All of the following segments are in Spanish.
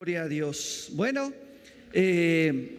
Gloria a Dios. Bueno, eh,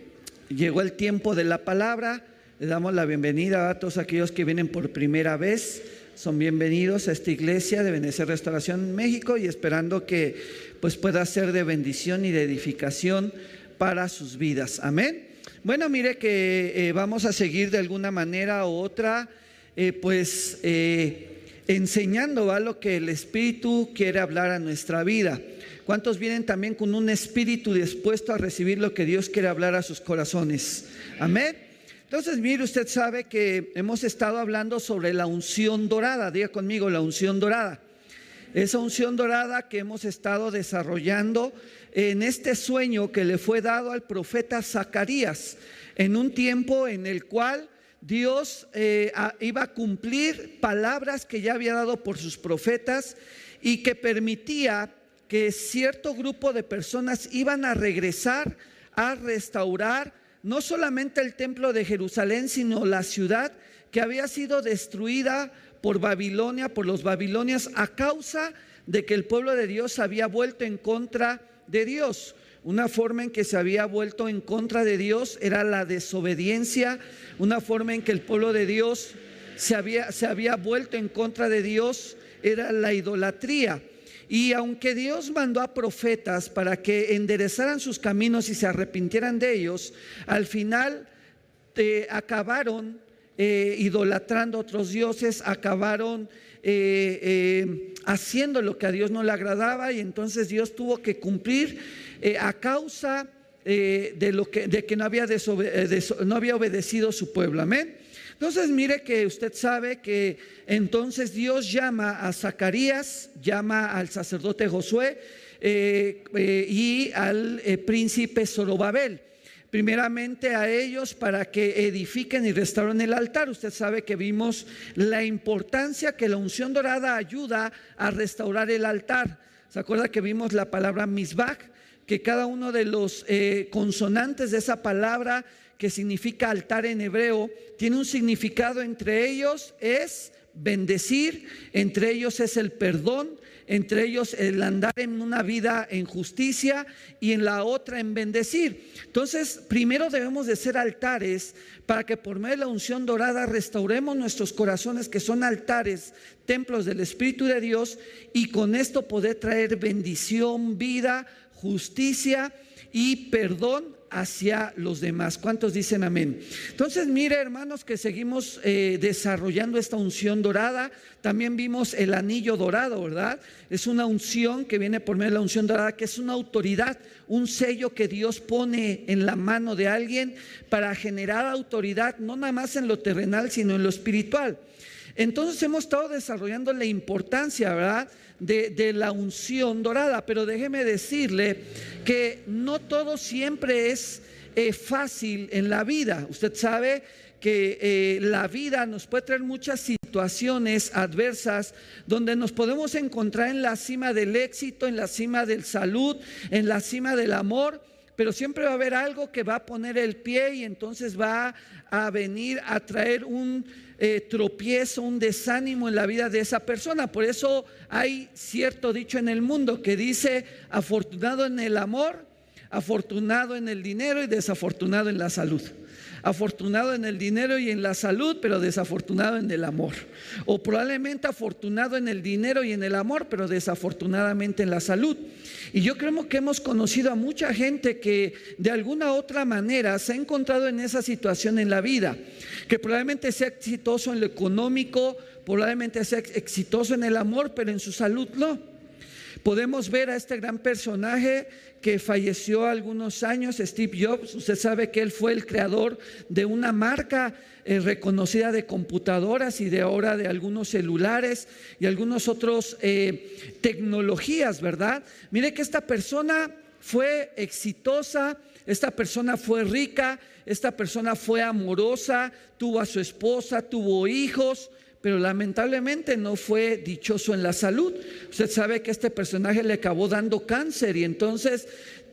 llegó el tiempo de la palabra. Le damos la bienvenida a todos aquellos que vienen por primera vez. Son bienvenidos a esta iglesia de Venecia Restauración México y esperando que pues pueda ser de bendición y de edificación para sus vidas. Amén. Bueno, mire que eh, vamos a seguir de alguna manera u otra, eh, pues enseñando a lo que el Espíritu quiere hablar a nuestra vida. ¿Cuántos vienen también con un espíritu dispuesto a recibir lo que Dios quiere hablar a sus corazones? Amén. Entonces, mire, usted sabe que hemos estado hablando sobre la unción dorada. Diga conmigo, la unción dorada. Esa unción dorada que hemos estado desarrollando en este sueño que le fue dado al profeta Zacarías, en un tiempo en el cual Dios eh, iba a cumplir palabras que ya había dado por sus profetas y que permitía que cierto grupo de personas iban a regresar a restaurar no solamente el templo de Jerusalén, sino la ciudad que había sido destruida por Babilonia, por los babilonias, a causa de que el pueblo de Dios había vuelto en contra de Dios. Una forma en que se había vuelto en contra de Dios era la desobediencia, una forma en que el pueblo de Dios se había, se había vuelto en contra de Dios era la idolatría. Y aunque Dios mandó a profetas para que enderezaran sus caminos y se arrepintieran de ellos, al final eh, acabaron eh, idolatrando a otros dioses, acabaron eh, haciendo lo que a Dios no le agradaba y entonces Dios tuvo que cumplir a causa de, lo que, de que no había, no había obedecido su pueblo. Amén. Entonces mire que usted sabe que entonces Dios llama a Zacarías, llama al sacerdote Josué eh, eh, y al eh, príncipe Zorobabel primeramente a ellos para que edifiquen y restauren el altar. Usted sabe que vimos la importancia que la unción dorada ayuda a restaurar el altar. ¿Se acuerda que vimos la palabra misbach? Que cada uno de los consonantes de esa palabra que significa altar en hebreo, tiene un significado entre ellos, es bendecir, entre ellos es el perdón, entre ellos el andar en una vida en justicia y en la otra en bendecir. Entonces, primero debemos de ser altares para que por medio de la unción dorada restauremos nuestros corazones que son altares, templos del Espíritu de Dios y con esto poder traer bendición, vida, justicia y perdón hacia los demás. ¿Cuántos dicen amén? Entonces, mire hermanos que seguimos eh, desarrollando esta unción dorada. También vimos el anillo dorado, ¿verdad? Es una unción que viene por medio de la unción dorada, que es una autoridad, un sello que Dios pone en la mano de alguien para generar autoridad, no nada más en lo terrenal, sino en lo espiritual. Entonces hemos estado desarrollando la importancia, ¿verdad? De, la unción dorada. Pero déjeme decirle que no todo siempre es eh, fácil en la vida. Usted sabe que eh, la vida nos puede traer muchas situaciones adversas donde nos podemos encontrar en la cima del éxito, en la cima del salud, en la cima del amor, pero siempre va a haber algo que va a poner el pie y entonces va a venir a traer un eh, tropiezo, un desánimo en la vida de esa persona. Por eso hay cierto dicho en el mundo que dice, afortunado en el amor, afortunado en el dinero y desafortunado en la salud. Afortunado en el dinero y en la salud, pero desafortunado en el amor. O probablemente afortunado en el dinero y en el amor, pero desafortunadamente en la salud. Y yo creo que hemos conocido a mucha gente que de alguna otra manera se ha encontrado en esa situación en la vida, que probablemente sea exitoso en lo económico, probablemente sea exitoso en el amor, pero en su salud no. Podemos ver a este gran personaje que falleció algunos años, Steve Jobs. Usted sabe que él fue el creador de una marca eh, reconocida de computadoras y de ahora de algunos celulares y algunos otros eh, tecnologías, ¿verdad? Mire que esta persona fue exitosa, esta persona fue rica, esta persona fue amorosa, tuvo a su esposa, tuvo hijos, pero lamentablemente no fue dichoso en la salud. Usted sabe que este personaje le acabó dando cáncer y entonces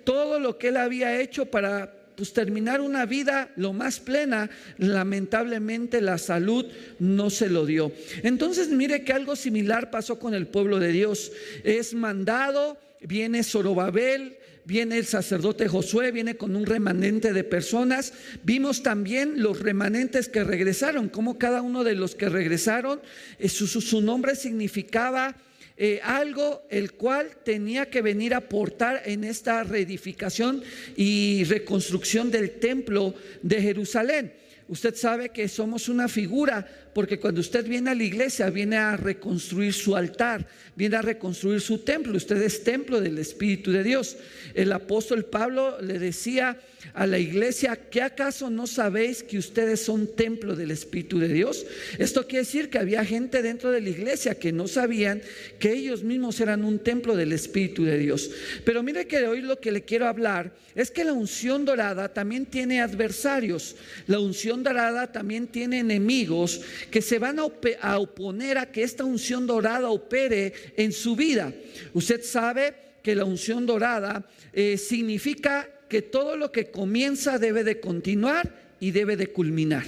todo lo que él había hecho para pues, terminar una vida lo más plena, lamentablemente la salud no se lo dio. Entonces mire que algo similar pasó con el pueblo de Dios. Es mandado viene Zorobabel, viene el sacerdote Josué, viene con un remanente de personas. Vimos también los remanentes que regresaron, como cada uno de los que regresaron, eh, su, nombre significaba eh, algo el cual tenía que venir a aportar en esta reedificación y reconstrucción del templo de Jerusalén. Usted sabe que somos una figura porque cuando usted viene a la iglesia viene a reconstruir su altar, viene a reconstruir su templo. Usted es templo del Espíritu de Dios. El apóstol Pablo le decía a la iglesia, ¿qué acaso no sabéis que ustedes son templo del Espíritu de Dios? Esto quiere decir que había gente dentro de la iglesia que no sabían que ellos mismos eran un templo del Espíritu de Dios. Pero mire que hoy lo que le quiero hablar es que la unción dorada también tiene adversarios. La unción dorada también tiene enemigos que se van a, oponer a que esta unción dorada opere en su vida. Usted sabe que la unción dorada eh, significa que todo lo que comienza debe de continuar y debe de culminar.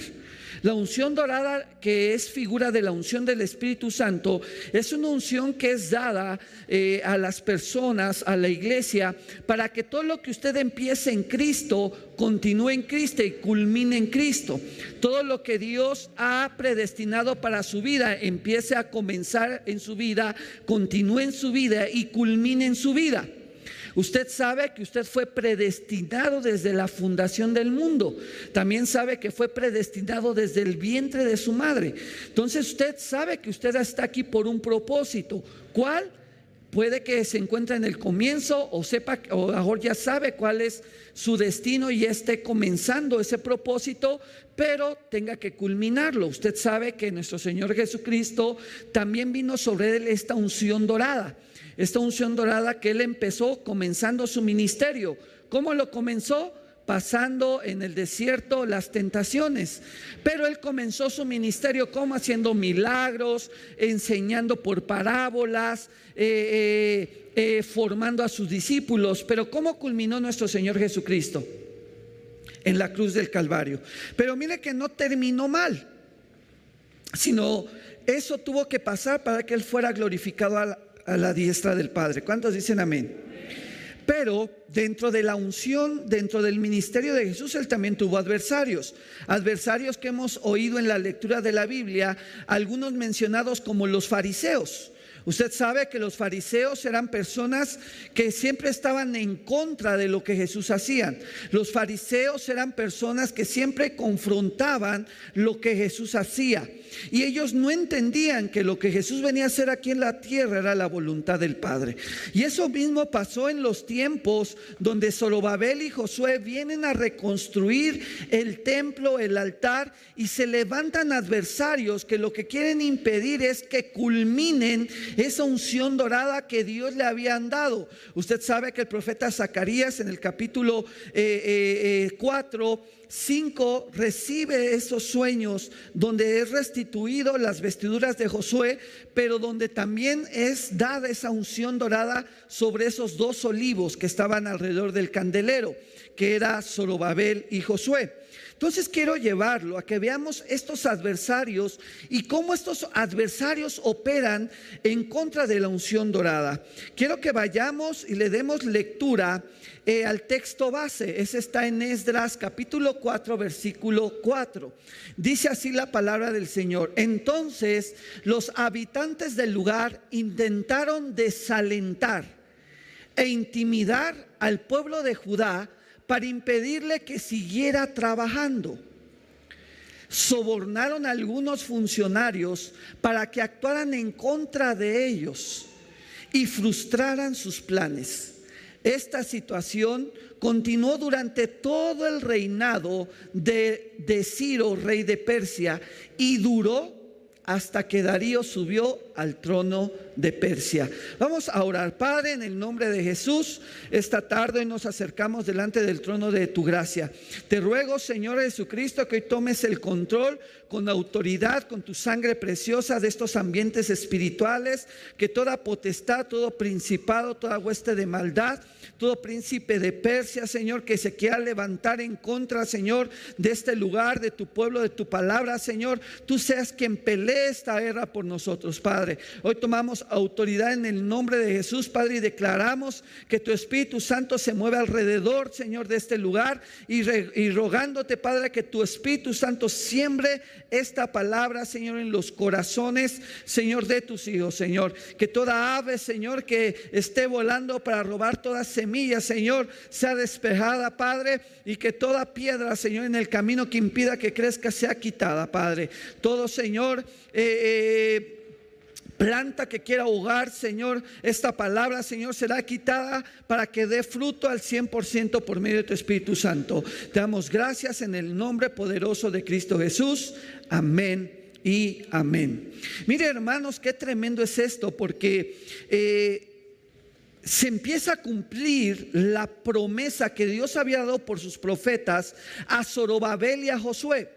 La unción dorada, que es figura de la unción del Espíritu Santo, es una unción que es dada eh, a las personas, a la iglesia, para que todo lo que usted empiece en Cristo continúe en Cristo y culmine en Cristo. Todo lo que Dios ha predestinado para su vida empiece a comenzar en su vida, continúe en su vida y culmine en su vida. Usted sabe que usted fue predestinado desde la fundación del mundo. También sabe que fue predestinado desde el vientre de su madre. Entonces usted sabe que usted está aquí por un propósito. ¿Cuál? Puede que se encuentre en el comienzo o sepa o ahora ya sabe cuál es su destino y esté comenzando ese propósito, pero tenga que culminarlo. Usted sabe que nuestro Señor Jesucristo también vino sobre él esta unción dorada esta unción dorada que él empezó comenzando su ministerio. ¿Cómo lo comenzó? Pasando en el desierto las tentaciones. Pero él comenzó su ministerio como haciendo milagros, enseñando por parábolas, eh, eh, eh, formando a sus discípulos. Pero ¿cómo culminó nuestro Señor Jesucristo? En la cruz del Calvario. Pero mire que no terminó mal, sino eso tuvo que pasar para que él fuera glorificado a, a la diestra del Padre. ¿Cuántos dicen amén? Pero dentro de la unción, dentro del ministerio de Jesús, él también tuvo adversarios. Adversarios que hemos oído en la lectura de la Biblia, algunos mencionados como los fariseos. Usted sabe que los fariseos eran personas que siempre estaban en contra de lo que Jesús hacía. Los fariseos eran personas que siempre confrontaban lo que Jesús hacía. Y ellos no entendían que lo que Jesús venía a hacer aquí en la tierra era la voluntad del Padre. Y eso mismo pasó en los tiempos donde Zorobabel y Josué vienen a reconstruir el templo, el altar, y se levantan adversarios que lo que quieren impedir es que culminen esa unción dorada que Dios le habían dado. Usted sabe que el profeta Zacarías en el capítulo 4, eh, 5 eh, eh, recibe esos sueños donde es restituido las vestiduras de Josué, pero donde también es dada esa unción dorada sobre esos dos olivos que estaban alrededor del candelero, que era Zorobabel y Josué. Entonces quiero llevarlo a que veamos estos adversarios y cómo estos adversarios operan en contra de la unción dorada. Quiero que vayamos y le demos lectura eh, al texto base. Ese está en Esdras capítulo 4, versículo 4. Dice así la palabra del Señor. Entonces los habitantes del lugar intentaron desalentar e intimidar al pueblo de Judá para impedirle que siguiera trabajando. Sobornaron algunos funcionarios para que actuaran en contra de ellos y frustraran sus planes. Esta situación continuó durante todo el reinado de, de Ciro, rey de Persia, y duró hasta que Darío subió al trono de Persia. Vamos a orar, Padre, en el nombre de Jesús. Esta tarde nos acercamos delante del trono de tu gracia. Te ruego, Señor Jesucristo, que hoy tomes el control con autoridad, con tu sangre preciosa de estos ambientes espirituales, que toda potestad, todo principado, toda hueste de maldad, todo príncipe de Persia, Señor, que se quiera levantar en contra, Señor, de este lugar, de tu pueblo, de tu palabra, Señor, tú seas quien pelee esta guerra por nosotros, Padre. Hoy tomamos autoridad en el nombre de Jesús, Padre, y declaramos que tu Espíritu Santo se mueve alrededor, Señor, de este lugar y, y rogándote, Padre, que tu Espíritu Santo siembre esta palabra, Señor, en los corazones, Señor, de tus hijos, Señor. Que toda ave, Señor, que esté volando para robar toda semilla, Señor, sea despejada, Padre, y que toda piedra, Señor, en el camino que impida que crezca sea quitada, Padre. Todo, Señor, eh, eh, planta que quiera ahogar, Señor, esta palabra, Señor, será quitada para que dé fruto al 100% por medio de tu Espíritu Santo. Te damos gracias en el nombre poderoso de Cristo Jesús. Amén y amén. Mire, hermanos, qué tremendo es esto, porque eh, se empieza a cumplir la promesa que Dios había dado por sus profetas a Zorobabel y a Josué.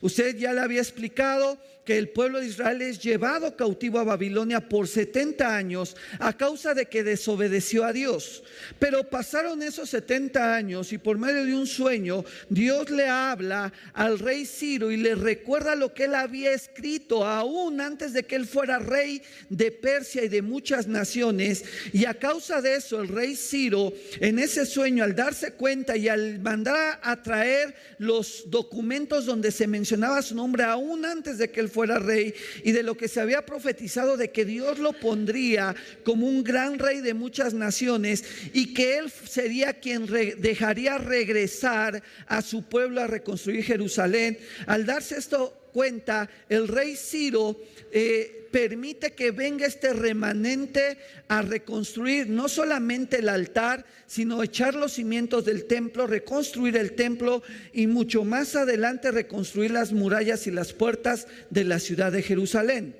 Usted ya le había explicado que el pueblo de Israel es llevado cautivo a Babilonia por 70 años a causa de que desobedeció a Dios. Pero pasaron esos 70 años y por medio de un sueño Dios le habla al rey Ciro y le recuerda lo que él había escrito aún antes de que él fuera rey de Persia y de muchas naciones. Y a causa de eso el rey Ciro en ese sueño al darse cuenta y al mandar a traer los documentos donde se mencionaba su nombre aún antes de que él fuera rey y de lo que se había profetizado de que Dios lo pondría como un gran rey de muchas naciones y que él sería quien dejaría regresar a su pueblo a reconstruir Jerusalén. Al darse esto cuenta, el rey Ciro eh, permite que venga este remanente a reconstruir no solamente el altar, sino echar los cimientos del templo, reconstruir el templo y mucho más adelante reconstruir las murallas y las puertas de la ciudad de Jerusalén.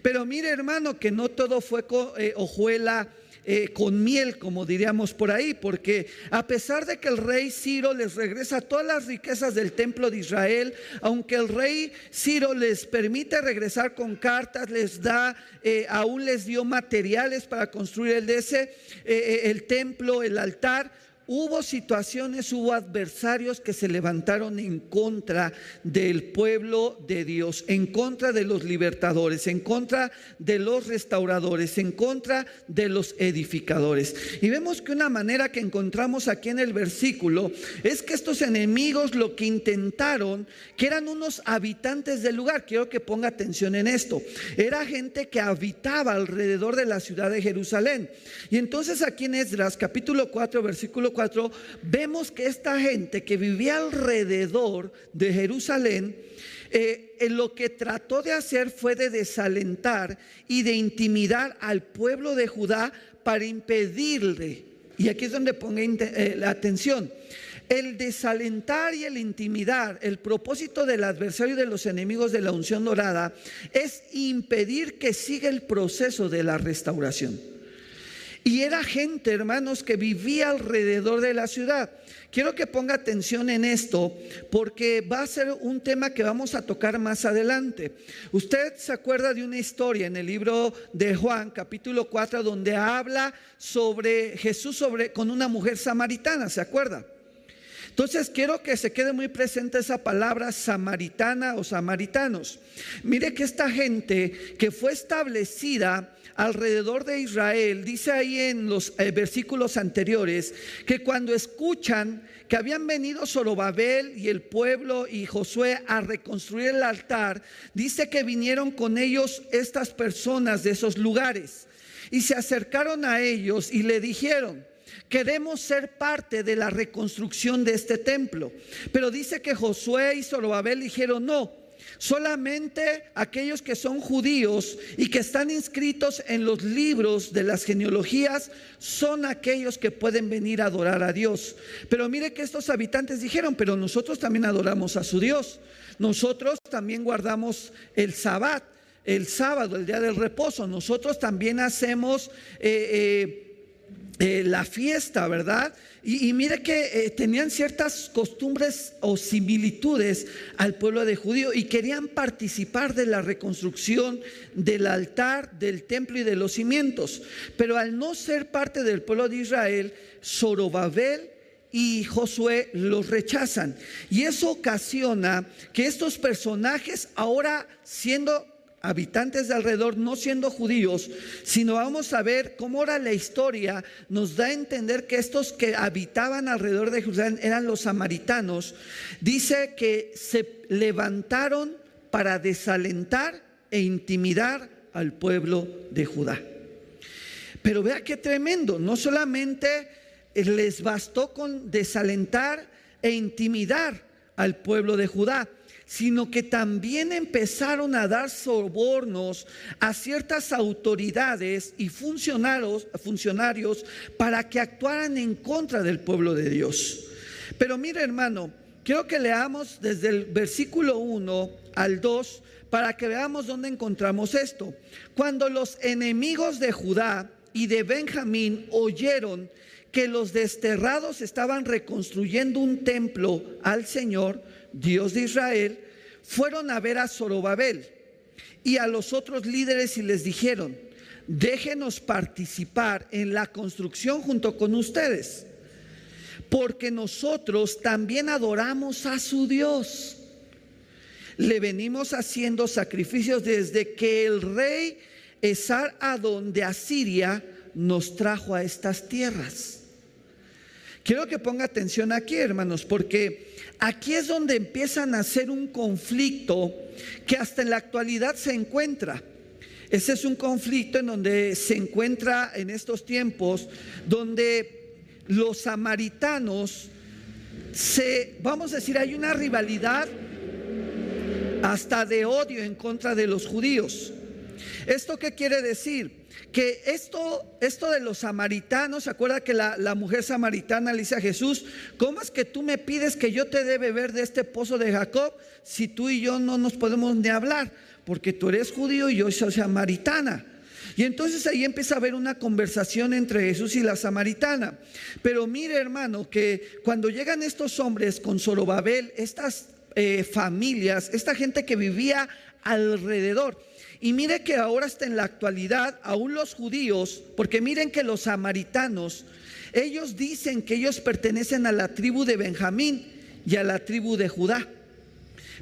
Pero mire hermano que no todo fue eh, hojuela eh, con miel, como diríamos por ahí, porque a pesar de que el rey Ciro les regresa todas las riquezas del templo de Israel, aunque el rey Ciro les permite regresar con cartas, les da, eh, aún les dio materiales para construir el, ese, eh, el templo, el altar, hubo situaciones, hubo adversarios que se levantaron en contra del pueblo de Dios, en contra de los libertadores, en contra de los restauradores, en contra de los edificadores. Y vemos que una manera que encontramos aquí en el versículo es que estos enemigos lo que intentaron, que eran unos habitantes del lugar, quiero que ponga atención en esto, era gente que habitaba alrededor de la ciudad de Jerusalén. Y entonces aquí en Esdras capítulo 4, versículo 4, vemos que esta gente que vivía alrededor de Jerusalén, eh, lo que trató de hacer fue de desalentar y de intimidar al pueblo de Judá para impedirle, y aquí es donde ponga eh, la atención, el desalentar y el intimidar, el propósito del adversario de los enemigos de la unción dorada es impedir que siga el proceso de la restauración. Y era gente, hermanos, que vivía alrededor de la ciudad. Quiero que ponga atención en esto porque va a ser un tema que vamos a tocar más adelante. Usted se acuerda de una historia en el libro de Juan, capítulo 4, donde habla sobre Jesús sobre, con una mujer samaritana, ¿se acuerda? Entonces quiero que se quede muy presente esa palabra samaritana o samaritanos. Mire que esta gente que fue establecida alrededor de Israel, dice ahí en los eh, versículos anteriores, que cuando escuchan que habían venido Zorobabel y el pueblo y Josué a reconstruir el altar, dice que vinieron con ellos estas personas de esos lugares y se acercaron a ellos y le dijeron, queremos ser parte de la reconstrucción de este templo. Pero dice que Josué y Zorobabel dijeron, no, Solamente aquellos que son judíos y que están inscritos en los libros de las genealogías son aquellos que pueden venir a adorar a Dios. Pero mire que estos habitantes dijeron, pero nosotros también adoramos a su Dios. Nosotros también guardamos el sabbat, el sábado, el día del reposo. Nosotros también hacemos... Eh, eh, la fiesta, ¿verdad? Y, mire que eh, tenían ciertas costumbres o similitudes al pueblo de judío y querían participar de la reconstrucción del altar, del templo y de los cimientos. Pero al no ser parte del pueblo de Israel, Zorobabel y Josué los rechazan. Y eso ocasiona que estos personajes, ahora siendo habitantes de alrededor, no siendo judíos, sino vamos a ver cómo era la historia, nos da a entender que estos que habitaban alrededor de Jerusalén eran los samaritanos. Dice que se levantaron para desalentar e intimidar al pueblo de Judá. Pero vea qué tremendo, no solamente les bastó con desalentar e intimidar al pueblo de Judá, sino que también empezaron a dar sobornos a ciertas autoridades y funcionarios, funcionarios para que actuaran en contra del pueblo de Dios. Pero mire hermano, quiero que leamos desde el versículo 1 al 2 para que veamos dónde encontramos esto. Cuando los enemigos de Judá y de Benjamín oyeron que los desterrados estaban reconstruyendo un templo al Señor, Dios de Israel, fueron a ver a Zorobabel y a los otros líderes y les dijeron, déjenos participar en la construcción junto con ustedes, porque nosotros también adoramos a su Dios. Le venimos haciendo sacrificios desde que el rey Esar Adón de Asiria nos trajo a estas tierras. Quiero que ponga atención aquí, hermanos, porque aquí es donde empiezan a hacer un conflicto que hasta en la actualidad se encuentra. Ese es un conflicto en donde se encuentra en estos tiempos, donde los samaritanos se, vamos a decir, hay una rivalidad hasta de odio en contra de los judíos. ¿Esto qué quiere decir? que esto, esto de los samaritanos, ¿se acuerda que la, la, mujer samaritana le dice a Jesús, ¿cómo es que tú me pides que yo te dé beber de este pozo de Jacob si tú y yo no nos podemos ni hablar? Porque tú eres judío y yo soy samaritana. Y entonces ahí empieza a haber una conversación entre Jesús y la samaritana. Pero mire hermano, que cuando llegan estos hombres con Zorobabel, estas eh, familias, esta gente que vivía alrededor, y mire que ahora está en la actualidad, aún los judíos, porque miren que los samaritanos, ellos dicen que ellos pertenecen a la tribu de Benjamín y a la tribu de Judá.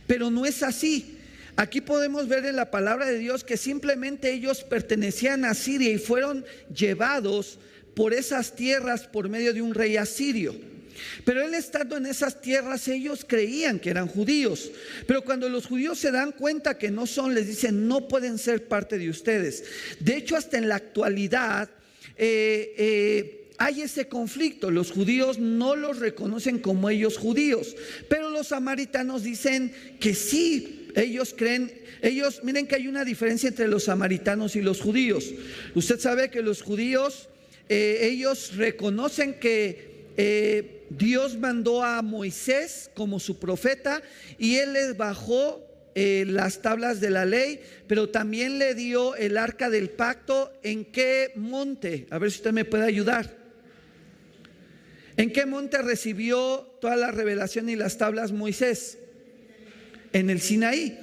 Pero no es así. Aquí podemos ver en la palabra de Dios que simplemente ellos pertenecían a Siria y fueron llevados por esas tierras por medio de un rey asirio. Pero él estando en esas tierras, ellos creían que eran judíos. Pero cuando los judíos se dan cuenta que no son, les dicen, no pueden ser parte de ustedes. De hecho, hasta en la actualidad... Eh, eh, hay ese conflicto. Los judíos no los reconocen como ellos judíos, pero los samaritanos dicen que sí, ellos creen, ellos, miren que hay una diferencia entre los samaritanos y los judíos. Usted sabe que los judíos, eh, ellos reconocen que eh, Dios mandó a Moisés como su profeta y él les bajó eh, las tablas de la ley, pero también le dio el arca del pacto. ¿En qué monte? A ver si usted me puede ayudar. ¿En qué monte recibió toda la revelación y las tablas Moisés? En el Sinaí.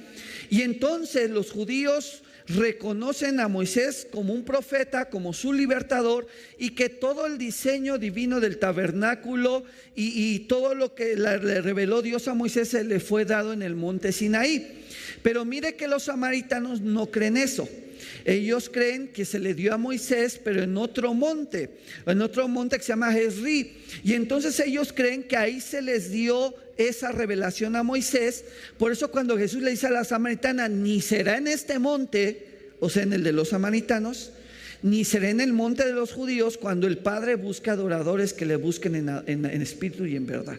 Y entonces los judíos reconocen a Moisés como un profeta, como su libertador, y que todo el diseño divino del tabernáculo y, todo lo que le reveló Dios a Moisés se le fue dado en el monte Sinaí. Pero mire que los samaritanos no creen eso. Ellos creen que se le dio a Moisés, pero en otro monte, en otro monte que se llama Jezrí. Y entonces ellos creen que ahí se les dio esa revelación a Moisés. Por eso cuando Jesús le dice a la samaritana, ni será en este monte, o sea, en el de los samaritanos, ni será en el monte de los judíos cuando el Padre busca adoradores que le busquen en, espíritu y en verdad.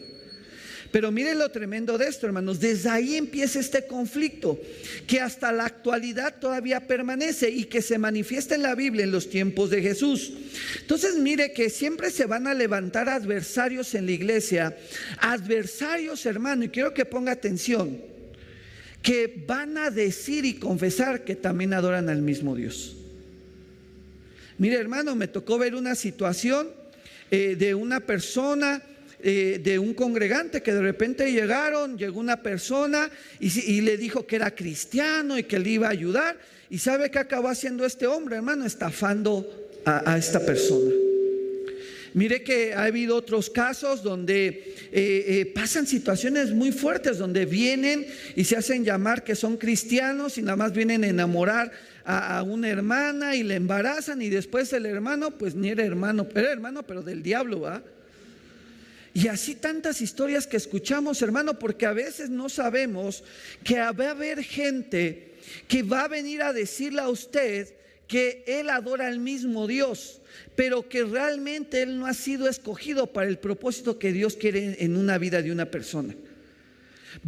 Pero miren lo tremendo de esto, hermanos. Desde ahí empieza este conflicto que hasta la actualidad todavía permanece y que se manifiesta en la Biblia en los tiempos de Jesús. Entonces mire que siempre se van a levantar adversarios en la iglesia. Adversarios, hermano, y quiero que ponga atención, que van a decir y confesar que también adoran al mismo Dios. Mire, hermano, me tocó ver una situación eh, de una persona eh, de un congregante que de repente llegaron, llegó una persona y, le dijo que era cristiano y que le iba a ayudar. ¿Y sabe qué acabó haciendo este hombre, hermano? Estafando a, esta persona. Mire que ha habido otros casos donde eh, eh, pasan situaciones muy fuertes, donde vienen y se hacen llamar que son cristianos y nada más vienen a enamorar a, una hermana y le embarazan y después el hermano, pues ni era hermano, era hermano, pero del diablo, ¿va? Y así tantas historias que escuchamos, hermano, porque a veces no sabemos que va a haber gente que va a venir a decirle a usted que él adora al mismo Dios, pero que realmente él no ha sido escogido para el propósito que Dios quiere en una vida de una persona.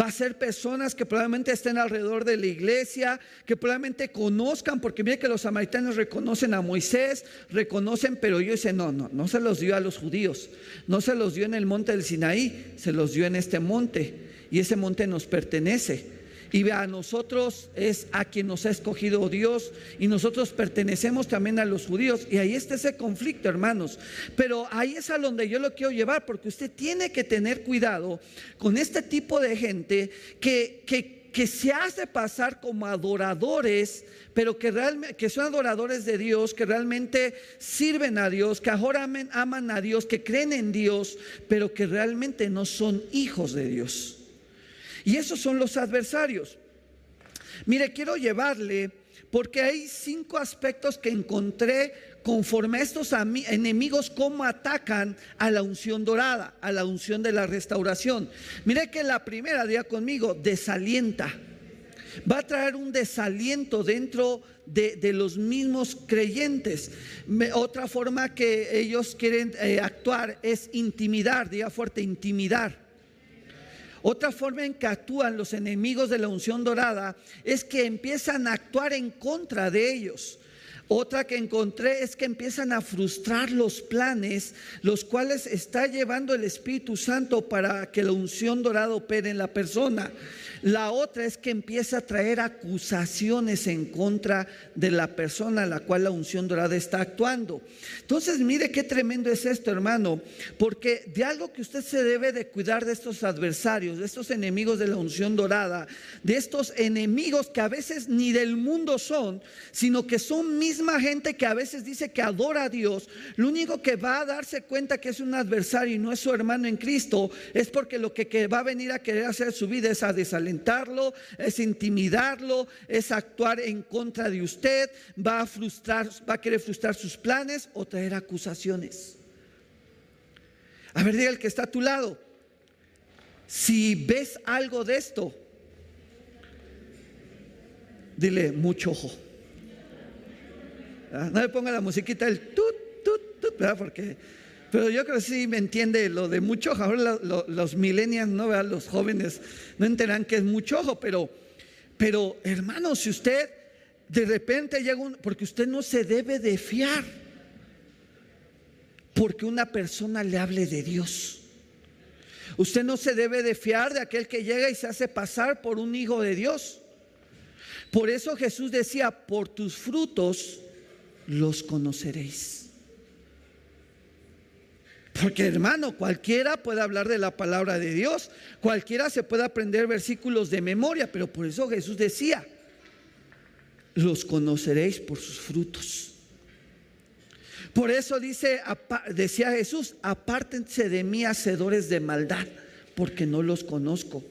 Va a ser personas que probablemente estén alrededor de la iglesia, que probablemente conozcan, porque mire que los samaritanos reconocen a Moisés, reconocen, pero yo dice, no, no, no se los dio a los judíos, no se los dio en el monte del Sinaí, se los dio en este monte, y ese monte nos pertenece. Y a nosotros es a quien nos ha escogido Dios y nosotros pertenecemos también a los judíos. Y ahí está ese conflicto, hermanos. Pero ahí es a donde yo lo quiero llevar porque usted tiene que tener cuidado con este tipo de gente que, que, se hace pasar como adoradores, pero que, realmente, que son adoradores de Dios, que realmente sirven a Dios, que ahora aman a Dios, que creen en Dios, pero que realmente no son hijos de Dios. Y esos son los adversarios. Mire, quiero llevarle, porque hay cinco aspectos que encontré conforme a estos enemigos, cómo atacan a la unción dorada, a la unción de la restauración. Mire que la primera, día conmigo, desalienta. Va a traer un desaliento dentro de, los mismos creyentes. otra forma que ellos quieren eh, actuar es intimidar, diga fuerte, intimidar. Otra forma en que actúan los enemigos de la unción dorada es que empiezan a actuar en contra de ellos. Otra que encontré es que empiezan a frustrar los planes, los cuales está llevando el Espíritu Santo para que la unción dorada opere en la persona. La otra es que empieza a traer acusaciones en contra de la persona a la cual la unción dorada está actuando. Entonces, mire qué tremendo es esto, hermano, porque de algo que usted se debe de cuidar de estos adversarios, de estos enemigos de la unción dorada, de estos enemigos que a veces ni del mundo son, sino que son misma gente que a veces dice que adora a Dios, lo único que va a darse cuenta que es un adversario y no es su hermano en Cristo, es porque lo que, va a venir a querer hacer su vida es a desalentar es intimidarlo, es actuar en contra de usted, va a frustrar, va a querer frustrar sus planes o traer acusaciones. A ver, diga el que está a tu lado. Si ves algo de esto, dile mucho ojo. Ah, no le ponga la musiquita del tut, tut, tut, ¿verdad? Porque pero yo creo que sí me entiende lo de mucho ojo. Ahora los millennials, no los jóvenes no entenderán que es mucho ojo, pero, pero hermano, si usted de repente llega un, porque usted no se debe de fiar, porque una persona le hable de Dios. Usted no se debe de fiar de aquel que llega y se hace pasar por un hijo de Dios. Por eso Jesús decía, por tus frutos los conoceréis. Porque hermano, cualquiera puede hablar de la palabra de Dios, cualquiera se puede aprender versículos de memoria, pero por eso Jesús decía, los conoceréis por sus frutos. Por eso dice, decía Jesús, apártense de mí, hacedores de maldad, porque no los conozco.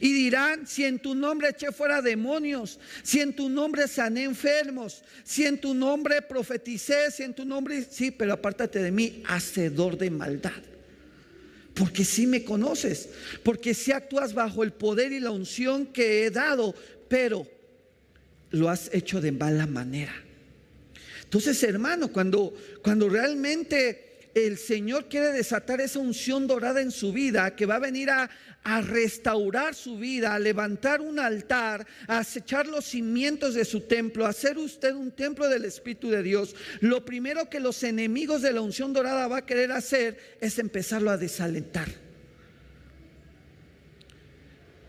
Y dirán, si en tu nombre eché fuera demonios, si en tu nombre sané enfermos, si en tu nombre profeticé, si en tu nombre, sí, pero apártate de mí, hacedor de maldad. Porque si me conoces, porque si actúas bajo el poder y la unción que he dado, pero lo has hecho de mala manera. Entonces, hermano, cuando, cuando realmente el Señor quiere desatar esa unción dorada en su vida, que va a venir a, a restaurar su vida, a levantar un altar, a acechar los cimientos de su templo, a hacer usted un templo del Espíritu de Dios, lo primero que los enemigos de la unción dorada va a querer hacer es empezarlo a desalentar.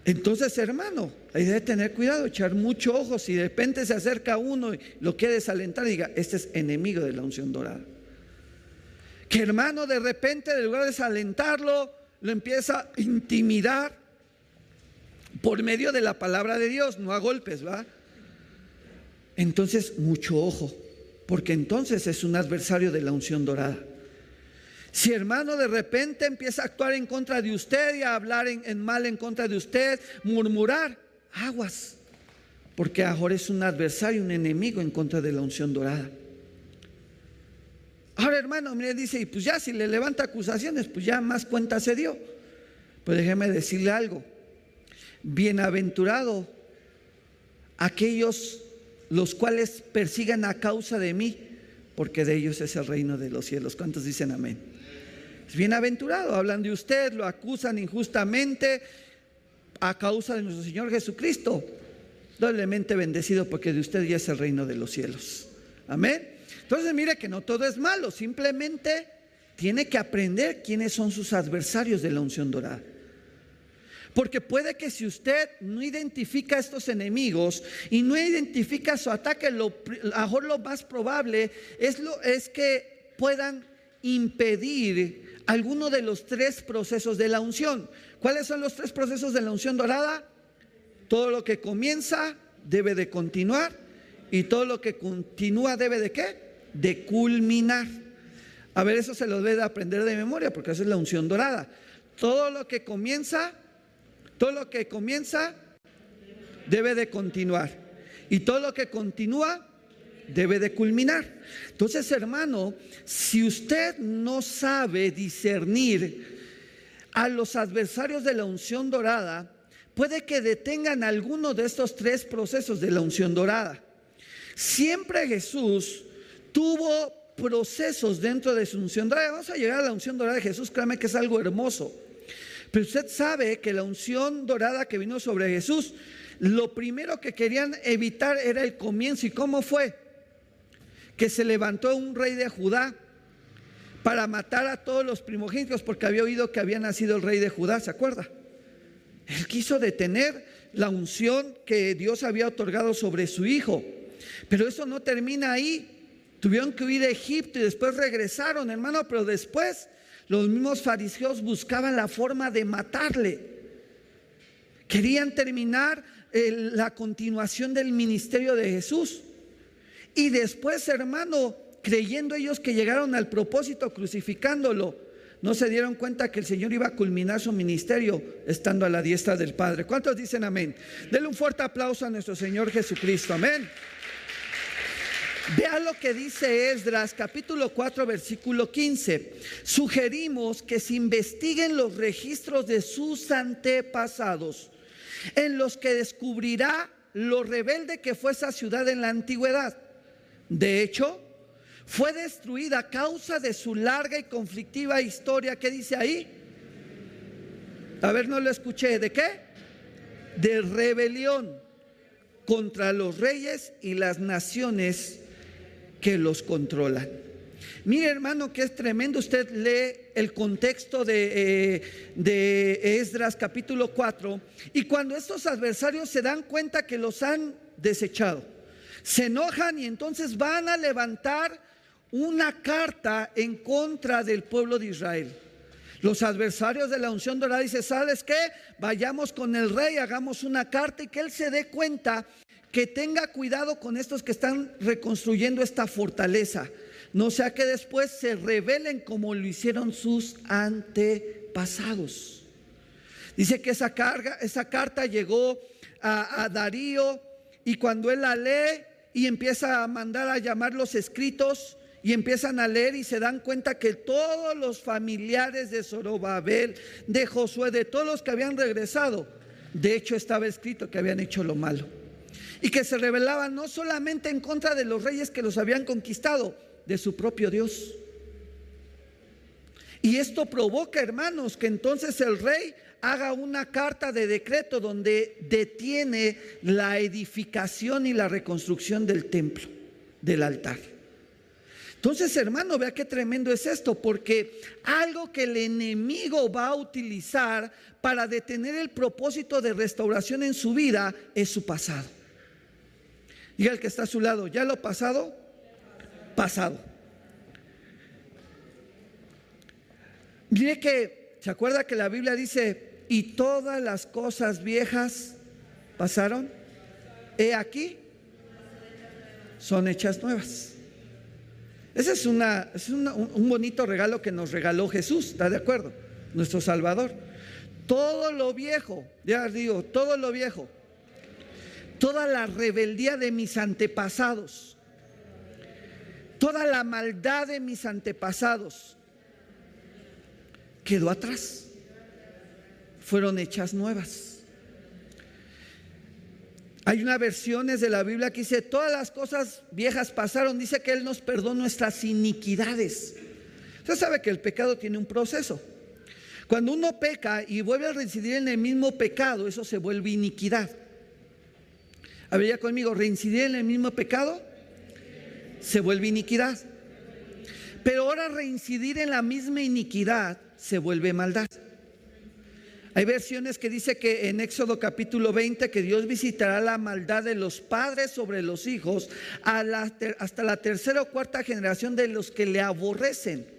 Entonces, hermano, hay que tener cuidado, echar mucho ojo. Si de repente se acerca uno y lo quiere desalentar, diga, este es enemigo de la unción dorada. Que hermano, de repente, en lugar de desalentarlo, lo empieza a intimidar por medio de la palabra de Dios, no a golpes, ¿va? Entonces, mucho ojo, porque entonces es un adversario de la unción dorada. Si hermano de repente empieza a actuar en contra de usted y a hablar en, mal en contra de usted, murmurar, aguas, porque ahora es un adversario, un enemigo en contra de la unción dorada. Ahora hermano, mire, dice, y pues ya si le levanta acusaciones, pues ya más cuenta se dio. Pues déjeme decirle algo. Bienaventurado aquellos los cuales persigan a causa de mí, porque de ellos es el reino de los cielos. ¿Cuántos dicen amén? Bienaventurado, hablan de usted, lo acusan injustamente a causa de nuestro Señor Jesucristo. Doblemente bendecido porque de usted ya es el reino de los cielos. Amén. Entonces mire que no todo es malo, simplemente tiene que aprender quiénes son sus adversarios de la unción dorada. Porque puede que si usted no identifica a estos enemigos y no identifica su ataque, lo, mejor lo más probable es, lo, es que puedan impedir alguno de los tres procesos de la unción. ¿Cuáles son los tres procesos de la unción dorada? Todo lo que comienza debe de continuar y todo lo que continúa debe de qué? De culminar. A ver, eso se lo debe de aprender de memoria porque esa es la unción dorada. Todo lo que comienza, todo lo que comienza debe de continuar. Y todo lo que continúa debe de culminar. Entonces, hermano, si usted no sabe discernir a los adversarios de la unción dorada, puede que detengan alguno de estos tres procesos de la unción dorada. Siempre Jesús tuvo procesos dentro de su unción dorada. Vamos a llegar a la unción dorada de Jesús, créame que es algo hermoso. Pero usted sabe que la unción dorada que vino sobre Jesús, lo primero que querían evitar era el comienzo. ¿Y cómo fue? que se levantó un rey de Judá para matar a todos los primogénitos porque había oído que había nacido el rey de Judá, ¿se acuerda? Él quiso detener la unción que Dios había otorgado sobre su hijo. Pero eso no termina ahí. Tuvieron que huir a Egipto y después regresaron, hermano, pero después los mismos fariseos buscaban la forma de matarle. Querían terminar la continuación del ministerio de Jesús. Y después, hermano, creyendo ellos que llegaron al propósito crucificándolo, no se dieron cuenta que el Señor iba a culminar su ministerio estando a la diestra del Padre. ¿Cuántos dicen amén? Denle un fuerte aplauso a nuestro Señor Jesucristo. Amén. Vea lo que dice Esdras capítulo 4 versículo 15. Sugerimos que se investiguen los registros de sus antepasados, en los que descubrirá lo rebelde que fue esa ciudad en la antigüedad de hecho, fue destruida a causa de su larga y conflictiva historia. ¿Qué dice ahí? A ver, no lo escuché. ¿De qué? De rebelión contra los reyes y las naciones que los controlan. Mire hermano que es tremendo, usted lee el contexto de, eh, de Esdras capítulo 4 y cuando estos adversarios se dan cuenta que los han desechado, se enojan y entonces van a levantar una carta en contra del pueblo de Israel. Los adversarios de la unción dorada dicen, ¿sabes qué? Vayamos con el rey, hagamos una carta y que él se dé cuenta que tenga cuidado con estos que están reconstruyendo esta fortaleza. No sea que después se rebelen como lo hicieron sus antepasados. Dice que esa, carga, esa carta llegó a, a Darío y cuando él la lee, y empieza a mandar a llamar los escritos y empiezan a leer y se dan cuenta que todos los familiares de Zorobabel, de Josué, de todos los que habían regresado, de hecho estaba escrito que habían hecho lo malo. Y que se rebelaban no solamente en contra de los reyes que los habían conquistado, de su propio Dios. Y esto provoca, hermanos, que entonces el rey haga una carta de decreto donde detiene la edificación y la reconstrucción del templo, del altar. Entonces, hermano, vea qué tremendo es esto, porque algo que el enemigo va a utilizar para detener el propósito de restauración en su vida es su pasado. Diga el que está a su lado, ¿ya lo pasado? Pasado. Mire que, ¿se acuerda que la Biblia dice, y todas las cosas viejas pasaron. He aquí, son hechas nuevas. Ese es, una, es un, un bonito regalo que nos regaló Jesús, ¿está de acuerdo? Nuestro Salvador. Todo lo viejo, ya digo, todo lo viejo, toda la rebeldía de mis antepasados, toda la maldad de mis antepasados quedó atrás. Fueron hechas nuevas. Hay una versiones de la Biblia que dice, todas las cosas viejas pasaron, dice que Él nos perdonó nuestras iniquidades. Usted sabe que el pecado tiene un proceso. Cuando uno peca y vuelve a reincidir en el mismo pecado, eso se vuelve iniquidad. Habría conmigo, reincidir en el mismo pecado se vuelve iniquidad. Pero ahora reincidir en la misma iniquidad se vuelve maldad. Hay versiones que dice que en Éxodo capítulo 20 que Dios visitará la maldad de los padres sobre los hijos hasta la tercera o cuarta generación de los que le aborrecen.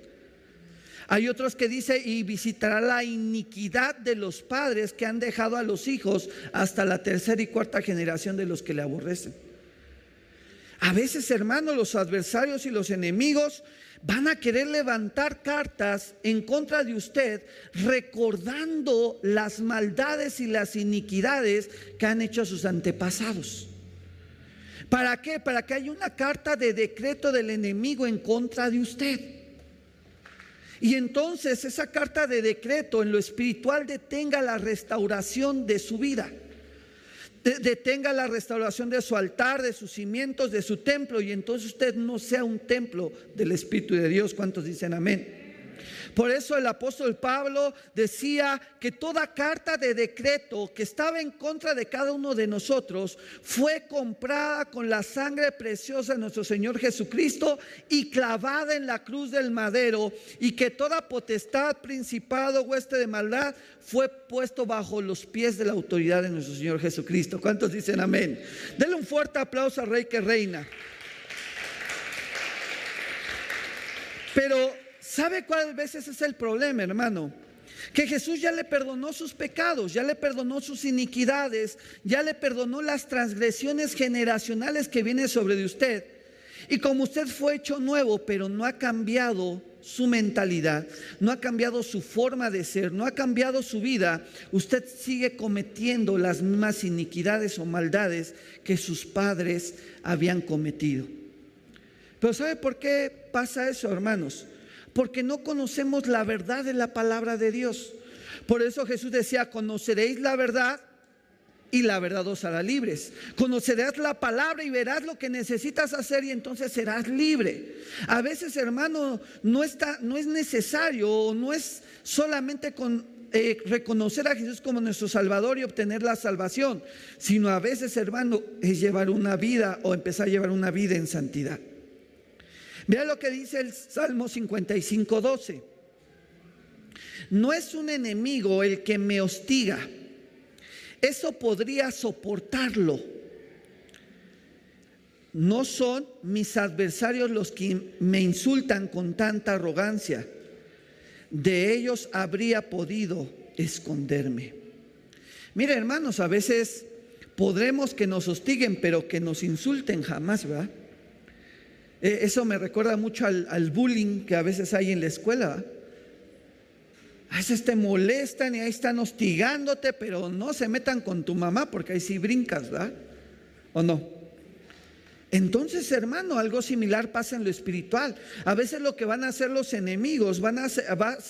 Hay otros que dice y visitará la iniquidad de los padres que han dejado a los hijos hasta la tercera y cuarta generación de los que le aborrecen. A veces, hermanos, los adversarios y los enemigos van a querer levantar cartas en contra de usted recordando las maldades y las iniquidades que han hecho sus antepasados. ¿Para qué? Para que haya una carta de decreto del enemigo en contra de usted. Y entonces esa carta de decreto en lo espiritual detenga la restauración de su vida detenga la restauración de su altar, de sus cimientos, de su templo, y entonces usted no sea un templo del Espíritu de Dios. ¿Cuántos dicen amén? Por eso el apóstol Pablo decía que toda carta de decreto que estaba en contra de cada uno de nosotros fue comprada con la sangre preciosa de nuestro Señor Jesucristo y clavada en la cruz del madero y que toda potestad, principado, hueste de maldad fue puesto bajo los pies de la autoridad de nuestro Señor Jesucristo. ¿Cuántos dicen amén? Denle un fuerte aplauso al Rey que reina. Pero ¿Sabe cuál veces es el problema, hermano? Que Jesús ya le perdonó sus pecados, ya le perdonó sus iniquidades, ya le perdonó las transgresiones generacionales que vienen sobre de usted. Y como usted fue hecho nuevo, pero no ha cambiado su mentalidad, no ha cambiado su forma de ser, no ha cambiado su vida, usted sigue cometiendo las mismas iniquidades o maldades que sus padres habían cometido. Pero ¿sabe por qué pasa eso, hermanos? Porque no conocemos la verdad de la palabra de Dios. Por eso Jesús decía, conoceréis la verdad y la verdad os hará libres. Conocerás la palabra y verás lo que necesitas hacer y entonces serás libre. A veces, hermano, no, está, no es necesario no es solamente eh, reconocer a Jesús como nuestro Salvador y obtener la salvación, sino a veces, hermano, es llevar una vida o empezar a llevar una vida en santidad. Vea lo que dice el Salmo 55, 12. No es un enemigo el que me hostiga. Eso podría soportarlo. No son mis adversarios los que me insultan con tanta arrogancia. De ellos habría podido esconderme. Mire, hermanos, a veces podremos que nos hostiguen, pero que nos insulten jamás, ¿verdad? Eh, eso me recuerda mucho al, bullying que a veces hay en la escuela. A veces te molestan y ahí están hostigándote, pero no se metan con tu mamá porque ahí sí brincas, ¿verdad? ¿O no? Entonces, hermano, algo similar pasa en lo espiritual. A veces lo que van a hacer los enemigos, van a,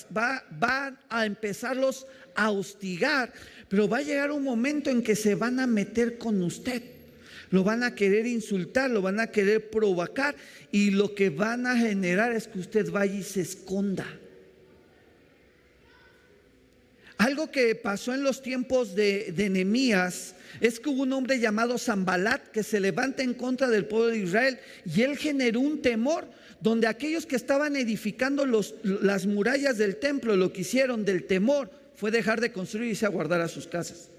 van a empezarlos a hostigar, pero va a llegar un momento en que se van a meter con usted. Lo van a querer insultar, lo van a querer provocar y lo que van a generar es que usted vaya y se esconda. Algo que pasó en los tiempos de, de es que hubo un hombre llamado Zambalat que se levanta en contra del pueblo de Israel y él generó un temor donde aquellos que estaban edificando las murallas del templo lo que hicieron del temor fue dejar de construir y se a guardar a sus casas.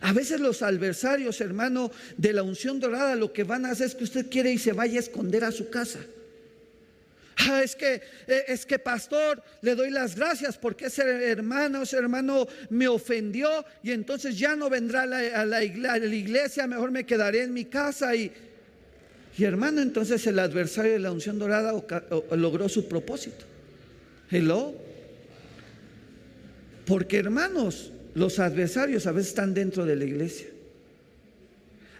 A veces los adversarios, hermano, de la unción dorada, lo que van a hacer es que usted quiere y se vaya a esconder a su casa. Ah, es que, eh, es que pastor, le doy las gracias porque ese hermano, ese hermano me ofendió y entonces ya no vendrá a la, iglesia, mejor me quedaré en mi casa y Y hermano, entonces el adversario de la unción dorada logró su propósito. Hello. Porque hermanos, los adversarios a veces están dentro de la iglesia.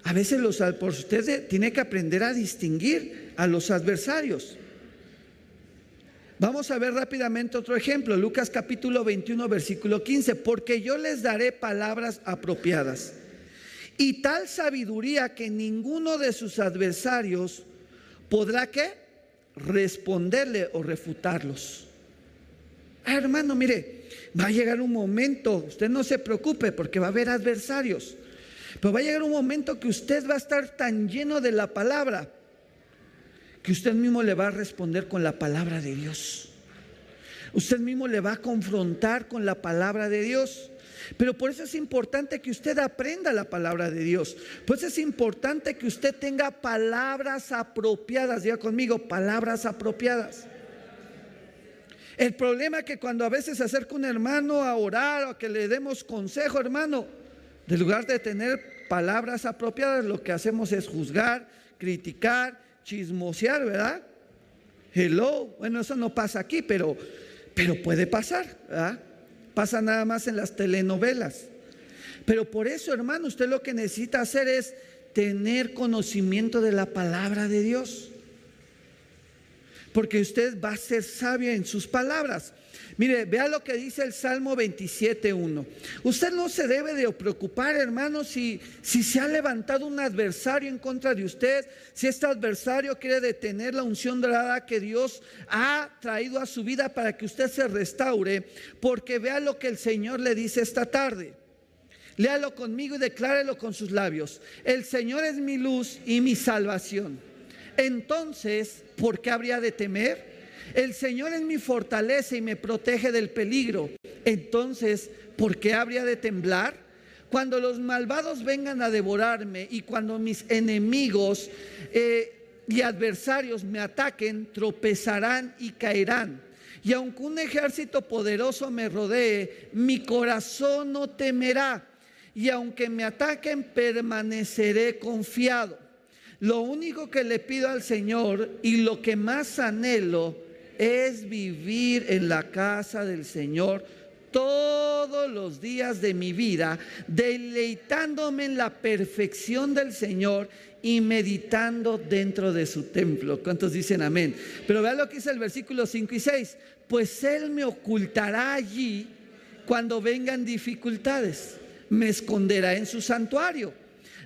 A veces los, por usted tiene que aprender a distinguir a los adversarios. Vamos a ver rápidamente otro ejemplo, Lucas capítulo 21, versículo 15, porque yo les daré palabras apropiadas y tal sabiduría que ninguno de sus adversarios podrá que responderle o refutarlos. Ah, hermano, mire, va a llegar un momento, usted no se preocupe porque va a haber adversarios, pero va a llegar un momento que usted va a estar tan lleno de la palabra que usted mismo le va a responder con la palabra de Dios. Usted mismo le va a confrontar con la palabra de Dios. Pero por eso es importante que usted aprenda la palabra de Dios. Por eso es importante que usted tenga palabras apropiadas. Diga conmigo, palabras apropiadas. El problema es que cuando a veces se acerca un hermano a orar o a que le demos consejo, hermano, de lugar de tener palabras apropiadas, lo que hacemos es juzgar, criticar chismosear, ¿verdad? Hello. Bueno, eso no pasa aquí, pero, pero puede pasar, ¿verdad? Pasa nada más en las telenovelas. Pero por eso, hermano, usted lo que necesita hacer es tener conocimiento de la palabra de Dios. Porque usted va a ser sabio en sus palabras. Mire, vea lo que dice el Salmo 27.1. Usted no se debe de preocupar, hermano, si, si se ha levantado un adversario en contra de usted, si este adversario quiere detener la unción dorada que Dios ha traído a su vida para que usted se restaure, porque vea lo que el Señor le dice esta tarde. Léalo conmigo y declárelo con sus labios. El Señor es mi luz y mi salvación. Entonces, ¿por qué habría de temer? El Señor es mi fortaleza y me protege del peligro. Entonces, ¿por qué habría de temblar? Cuando los malvados vengan a devorarme y cuando mis enemigos eh, y adversarios me ataquen, tropezarán y caerán. Y aunque un ejército poderoso me rodee, mi corazón no temerá. Y aunque me ataquen, permaneceré confiado. Lo único que le pido al Señor y lo que más anhelo es vivir en la casa del Señor todos los días de mi vida, deleitándome en la perfección del Señor y meditando dentro de su templo. ¿Cuántos dicen amén? Pero vea lo que dice el versículo 5 y 6. Pues Él me ocultará allí cuando vengan dificultades. Me esconderá en su santuario.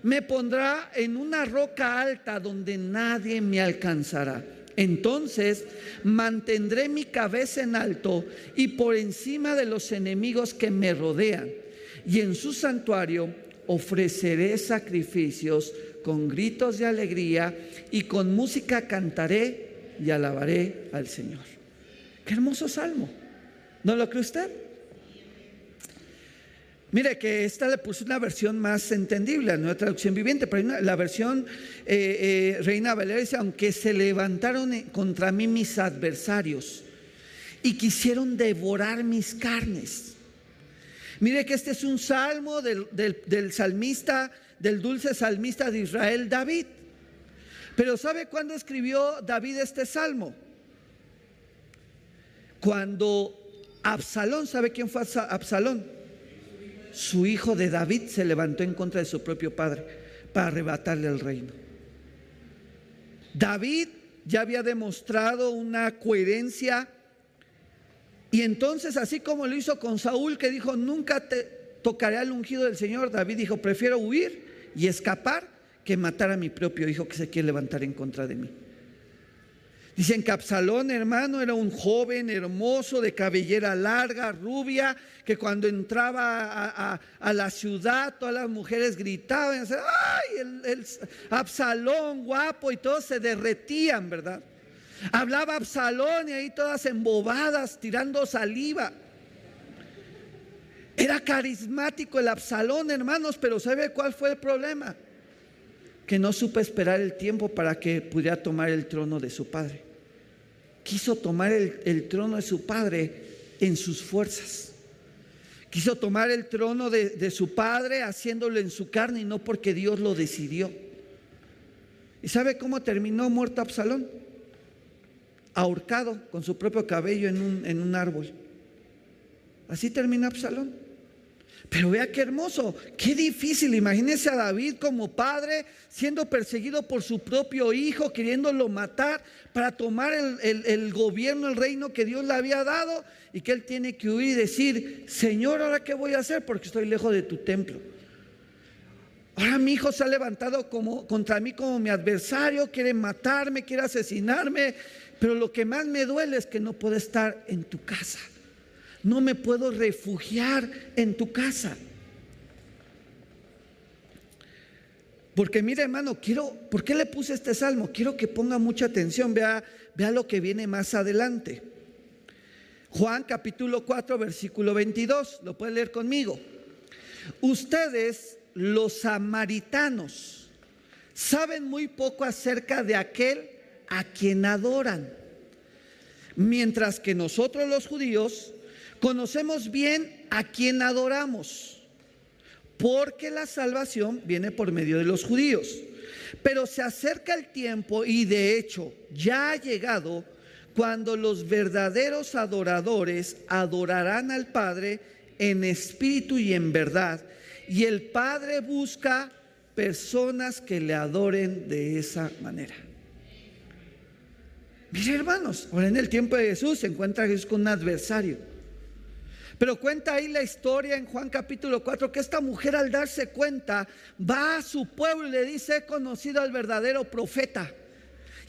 Me pondrá en una roca alta donde nadie me alcanzará. Entonces mantendré mi cabeza en alto y por encima de los enemigos que me rodean. Y en su santuario ofreceré sacrificios con gritos de alegría y con música cantaré y alabaré al Señor. Qué hermoso salmo. ¿No lo cree usted? Mire que esta le puse una versión más entendible, no traducción viviente, pero la versión eh, eh, Reina Valera dice, aunque se levantaron contra mí mis adversarios y quisieron devorar mis carnes. Mire que este es un salmo del, del salmista, del dulce salmista de Israel, David. Pero ¿sabe cuándo escribió David este salmo? Cuando Absalón, ¿sabe quién fue Absalón? Su hijo de David se levantó en contra de su propio padre para arrebatarle el reino. David ya había demostrado una coherencia y entonces así como lo hizo con Saúl que dijo, nunca te tocaré al ungido del Señor, David dijo, prefiero huir y escapar que matar a mi propio hijo que se quiere levantar en contra de mí. Dicen que Absalón, hermano, era un joven hermoso de cabellera larga, rubia, que cuando entraba a, la ciudad todas las mujeres gritaban, ¡ay! El, Absalón guapo y todos se derretían, ¿verdad? Hablaba Absalón y ahí todas embobadas, tirando saliva. Era carismático el Absalón, hermanos, pero ¿sabe cuál fue el problema? Que no supo esperar el tiempo para que pudiera tomar el trono de su padre. Quiso tomar el, trono de su padre en sus fuerzas. Quiso tomar el trono de, su padre haciéndolo en su carne y no porque Dios lo decidió. ¿Y sabe cómo terminó muerto Absalón? Ahorcado con su propio cabello en un, árbol. Así termina Absalón. Pero vea qué hermoso, qué difícil. Imagínese a David como padre siendo perseguido por su propio hijo, queriéndolo matar para tomar el, gobierno, el reino que Dios le había dado y que él tiene que huir y decir, Señor, ¿ahora qué voy a hacer? Porque estoy lejos de tu templo. Ahora mi hijo se ha levantado contra mí como mi adversario, quiere matarme, quiere asesinarme, pero lo que más me duele es que no puedo estar en tu casa no me puedo refugiar en tu casa. Porque mire hermano, quiero, ¿por qué le puse este salmo? Quiero que ponga mucha atención, vea, vea lo que viene más adelante. Juan capítulo 4, versículo 22, lo puede leer conmigo. Ustedes, los samaritanos, saben muy poco acerca de aquel a quien adoran, mientras que nosotros los judíos Conocemos bien a quien adoramos, porque la salvación viene por medio de los judíos. Pero se acerca el tiempo y de hecho ya ha llegado cuando los verdaderos adoradores adorarán al Padre en espíritu y en verdad. Y el Padre busca personas que le adoren de esa manera. Mire hermanos, ahora en el tiempo de Jesús se encuentra Jesús con un adversario pero cuenta ahí la historia en Juan capítulo 4 que esta mujer al darse cuenta va a su pueblo y le dice, he conocido al verdadero profeta.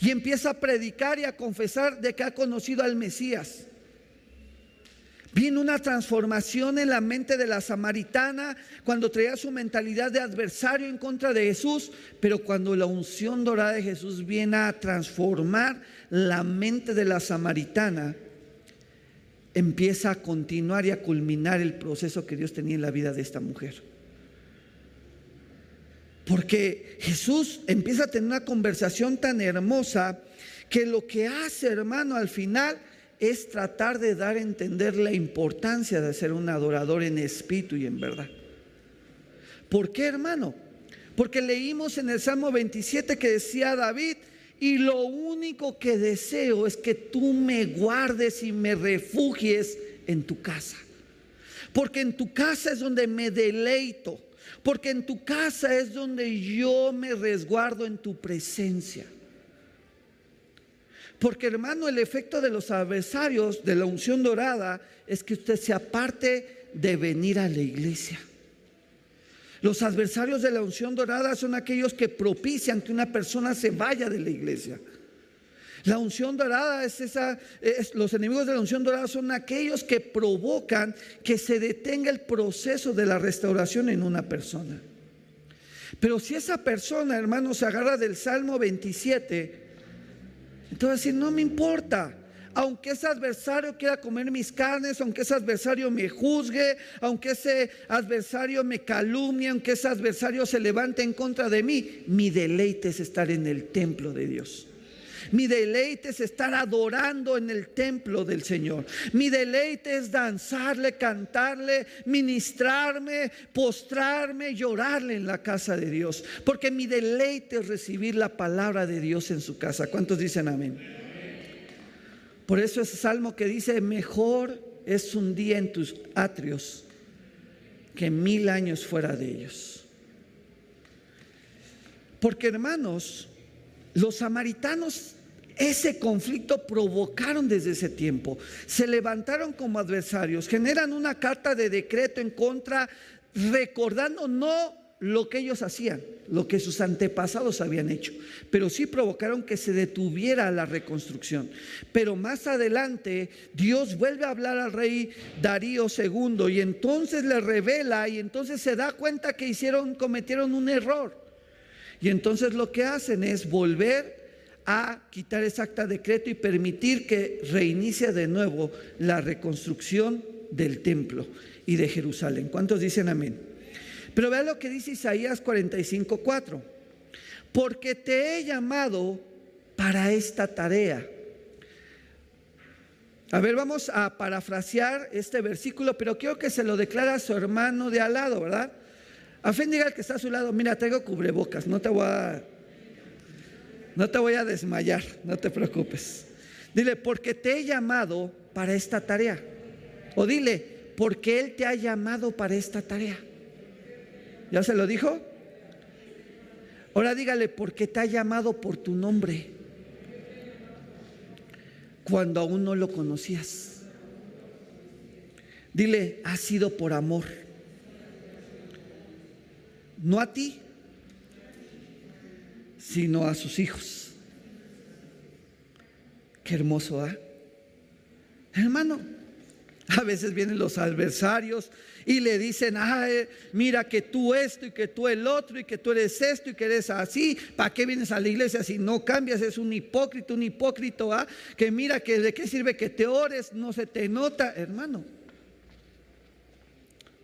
Y empieza a predicar y a confesar de que ha conocido al Mesías. Viene una transformación en la mente de la samaritana cuando traía su mentalidad de adversario en contra de Jesús, pero cuando la unción dorada de Jesús viene a transformar la mente de la samaritana, empieza a continuar y a culminar el proceso que Dios tenía en la vida de esta mujer. Porque Jesús empieza a tener una conversación tan hermosa que lo que hace, hermano, al final es tratar de dar a entender la importancia de ser un adorador en espíritu y en verdad. ¿Por qué, hermano? Porque leímos en el Salmo 27 que decía David, y lo único que deseo es que tú me guardes y me refugies en tu casa. Porque en tu casa es donde me deleito. Porque en tu casa es donde yo me resguardo en tu presencia. Porque hermano, el efecto de los adversarios de la unción dorada es que usted se aparte de venir a la iglesia. Los adversarios de la unción dorada son aquellos que propician que una persona se vaya de la iglesia. La unción dorada es esa, los enemigos de la unción dorada son aquellos que provocan que se detenga el proceso de la restauración en una persona. Pero si esa persona, hermano, se agarra del Salmo 27, entonces no me importa aunque ese adversario quiera comer mis carnes, aunque ese adversario me juzgue, aunque ese adversario me calumnie, aunque ese adversario se levante en contra de mí, mi deleite es estar en el templo de Dios. Mi deleite es estar adorando en el templo del Señor. Mi deleite es danzarle, cantarle, ministrarme, postrarme, llorarle en la casa de Dios. Porque mi deleite es recibir la palabra de Dios en su casa. ¿Cuántos dicen amén? Por eso ese salmo que dice, mejor es un día en tus atrios que mil años fuera de ellos. Porque hermanos, los samaritanos ese conflicto provocaron desde ese tiempo. Se levantaron como adversarios, generan una carta de decreto en contra, recordando no lo que ellos hacían, lo que sus antepasados habían hecho, pero sí provocaron que se detuviera la reconstrucción. Pero más adelante Dios vuelve a hablar al rey Darío II y entonces le revela y entonces se da cuenta que hicieron cometieron un error. Y entonces lo que hacen es volver a quitar ese acta de decreto y permitir que reinicie de nuevo la reconstrucción del templo y de Jerusalén. ¿Cuántos dicen amén? Pero vea lo que dice Isaías 45:4. Porque te he llamado para esta tarea. A ver, vamos a parafrasear este versículo, pero quiero que se lo declara a su hermano de al lado, ¿verdad? A fin diga el que está a su lado, mira, traigo cubrebocas, no te voy a... No te voy a desmayar, no te preocupes. Dile, porque te he llamado para esta tarea. O dile, porque Él te ha llamado para esta tarea. ¿Ya se lo dijo? Ahora dígale, porque te ha llamado por tu nombre. Cuando aún no lo conocías. Dile, ha sido por amor. No a ti, sino a sus hijos. Qué hermoso, ¿ah? Hermano, a veces vienen los adversarios y le dicen, ay, mira que tú esto y que tú el otro y que tú eres esto y que eres así. ¿Para qué vienes a la iglesia si no cambias? Es un hipócrita, un hipócrita, ¿ah? Que mira que de qué sirve que te ores, no se te nota, hermano.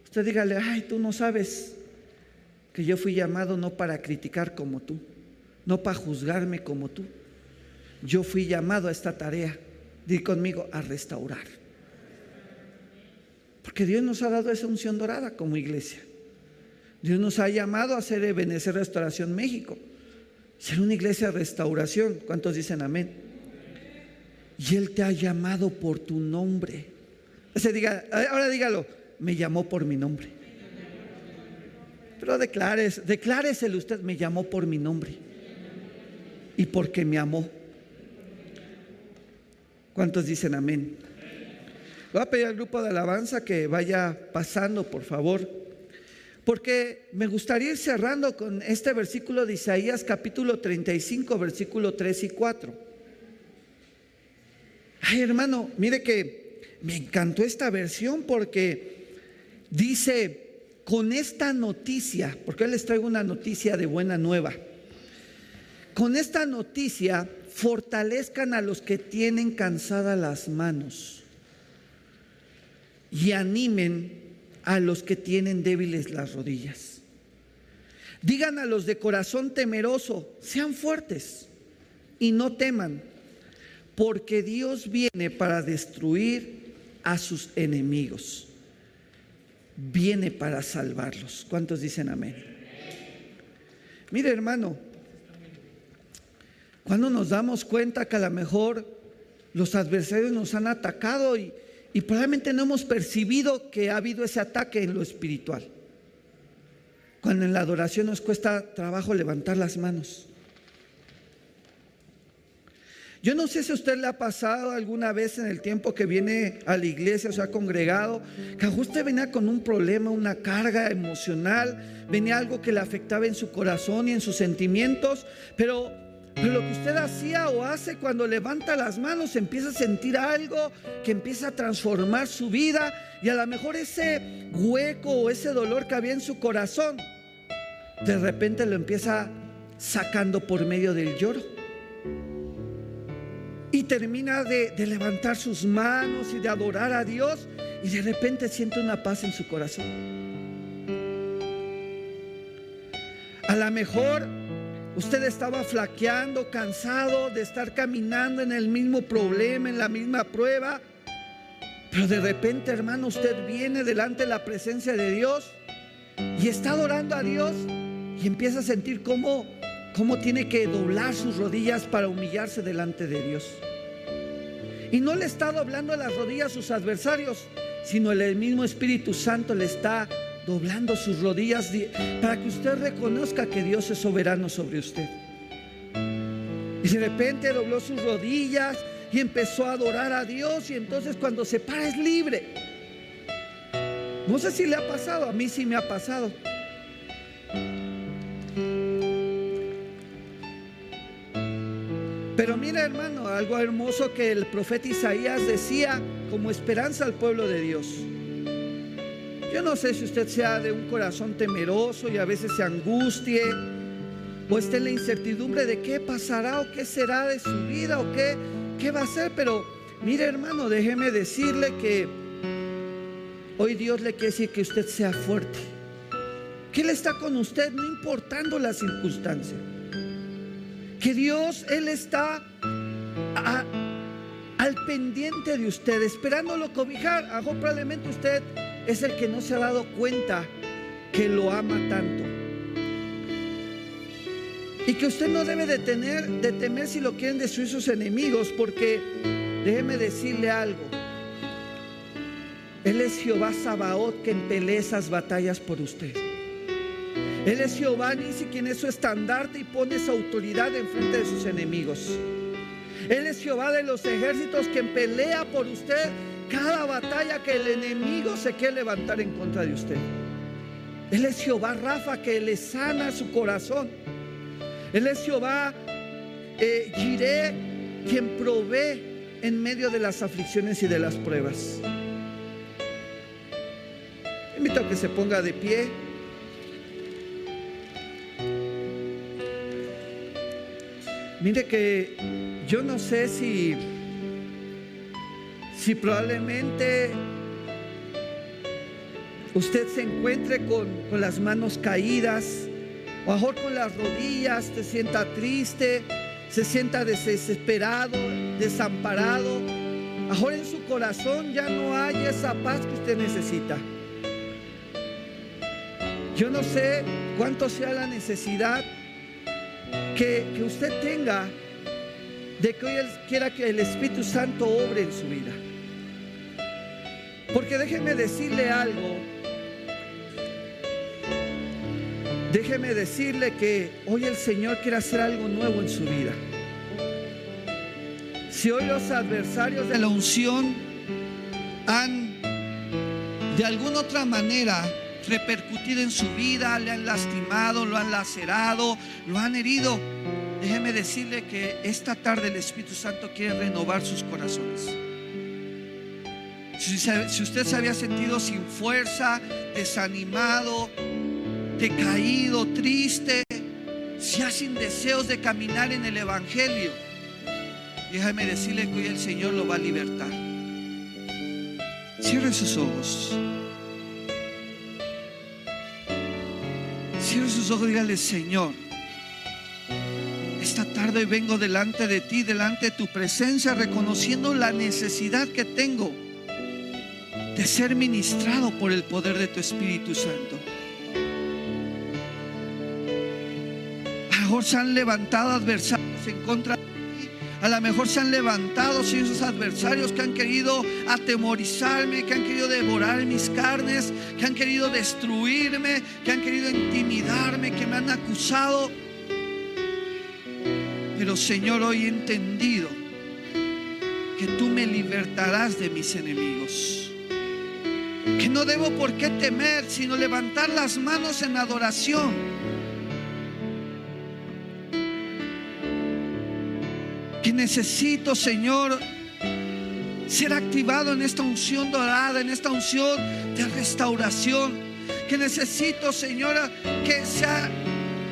Usted dígale, ay, tú no sabes que yo fui llamado no para criticar como tú no para juzgarme como tú. Yo fui llamado a esta tarea, di conmigo, a restaurar. Porque Dios nos ha dado esa unción dorada como iglesia. Dios nos ha llamado a hacer Ebenecer Restauración México. Ser una iglesia de restauración. ¿Cuántos dicen amén? Y Él te ha llamado por tu nombre. diga, ahora dígalo, me llamó por mi nombre. Pero declares, decláreselo usted, me llamó por mi nombre y porque me amó. ¿Cuántos dicen amén? Voy a pedir al grupo de alabanza que vaya pasando, por favor, porque me gustaría ir cerrando con este versículo de Isaías capítulo 35, versículo 3 y 4. Ay, hermano, mire que me encantó esta versión porque dice, con esta noticia, porque les traigo una noticia de buena nueva con esta noticia fortalezcan a los que tienen cansadas las manos y animen a los que tienen débiles las rodillas. Digan a los de corazón temeroso, sean fuertes y no teman, porque Dios viene para destruir a sus enemigos. Viene para salvarlos. ¿Cuántos dicen amén? Mire hermano, cuando nos damos cuenta que a lo mejor los adversarios nos han atacado y, probablemente no hemos percibido que ha habido ese ataque en lo espiritual. Cuando en la adoración nos cuesta trabajo levantar las manos. Yo no sé si a usted le ha pasado alguna vez en el tiempo que viene a la iglesia o se ha congregado, que usted venía con un problema, una carga emocional, venía algo que le afectaba en su corazón y en sus sentimientos, pero pero lo que usted hacía o hace cuando levanta las manos, empieza a sentir algo que empieza a transformar su vida y a lo mejor ese hueco o ese dolor que había en su corazón, de repente lo empieza sacando por medio del lloro. Y termina de, de levantar sus manos y de adorar a Dios y de repente siente una paz en su corazón. A lo mejor Usted estaba flaqueando, cansado de estar caminando en el mismo problema, en la misma prueba. Pero de repente, hermano, usted viene delante de la presencia de Dios y está adorando a Dios y empieza a sentir cómo, cómo tiene que doblar sus rodillas para humillarse delante de Dios. Y no le está doblando las rodillas a sus adversarios, sino el mismo Espíritu Santo le está doblando sus rodillas para que usted reconozca que Dios es soberano sobre usted. Y de repente dobló sus rodillas y empezó a adorar a Dios y entonces cuando se para es libre. No sé si le ha pasado, a mí sí me ha pasado. Pero mira hermano, algo hermoso que el profeta Isaías decía como esperanza al pueblo de Dios. Yo no sé si usted sea de un corazón temeroso y a veces se angustie o esté en la incertidumbre de qué pasará o qué será de su vida o qué, qué va a ser. Pero mire hermano, déjeme decirle que hoy Dios le quiere decir que usted sea fuerte. Que Él está con usted no importando la circunstancia. Que Dios, Él está al pendiente de usted, esperándolo cobijar. Hago probablemente usted es el que no se ha dado cuenta que lo ama tanto. Y que usted no debe de, tener, de temer si lo quieren destruir sus enemigos, porque déjeme decirle algo. Él es Jehová Sabaoth que pelea esas batallas por usted. Él es Jehová dice quien es su estandarte y pone su autoridad en frente de sus enemigos. Él es Jehová de los ejércitos quien pelea por usted cada batalla que el enemigo se quiere levantar en contra de usted. Él es Jehová Rafa que le sana su corazón. Él es Jehová eh, quien provee en medio de las aflicciones y de las pruebas. Invito a que se ponga de pie. Mire que yo no sé si, si probablemente usted se encuentre con, con las manos caídas, o mejor con las rodillas, se sienta triste, se sienta desesperado, desamparado. Mejor en su corazón ya no hay esa paz que usted necesita. Yo no sé cuánto sea la necesidad que, usted tenga de que hoy quiera que el Espíritu Santo obre en su vida. Porque déjeme decirle algo. Déjeme decirle que hoy el Señor quiere hacer algo nuevo en su vida. Si hoy los adversarios de la unción han de alguna otra manera repercutido en su vida, le han lastimado, lo han lacerado, lo han herido. Déjeme decirle que esta tarde el Espíritu Santo quiere renovar sus corazones. Si, usted se había sentido sin fuerza, desanimado, decaído, triste, si ha sin deseos de caminar en el Evangelio, déjame decirle que hoy el Señor lo va a libertar. Cierre sus ojos. Cierre sus ojos y dígale, Señor, esta tarde vengo delante de ti, delante de tu presencia, reconociendo la necesidad que tengo de ser ministrado por el poder de tu Espíritu Santo. A lo mejor se han levantado adversarios en contra de a lo mejor se han levantado esos adversarios que han querido atemorizarme, que han querido devorar mis carnes, que han querido destruirme, que han querido intimidarme, que me han acusado. Pero Señor, hoy he entendido que tú me libertarás de mis enemigos. Que no debo por qué temer, sino levantar las manos en adoración necesito, Señor, ser activado en esta unción dorada, en esta unción de restauración. Que necesito, Señora, que sea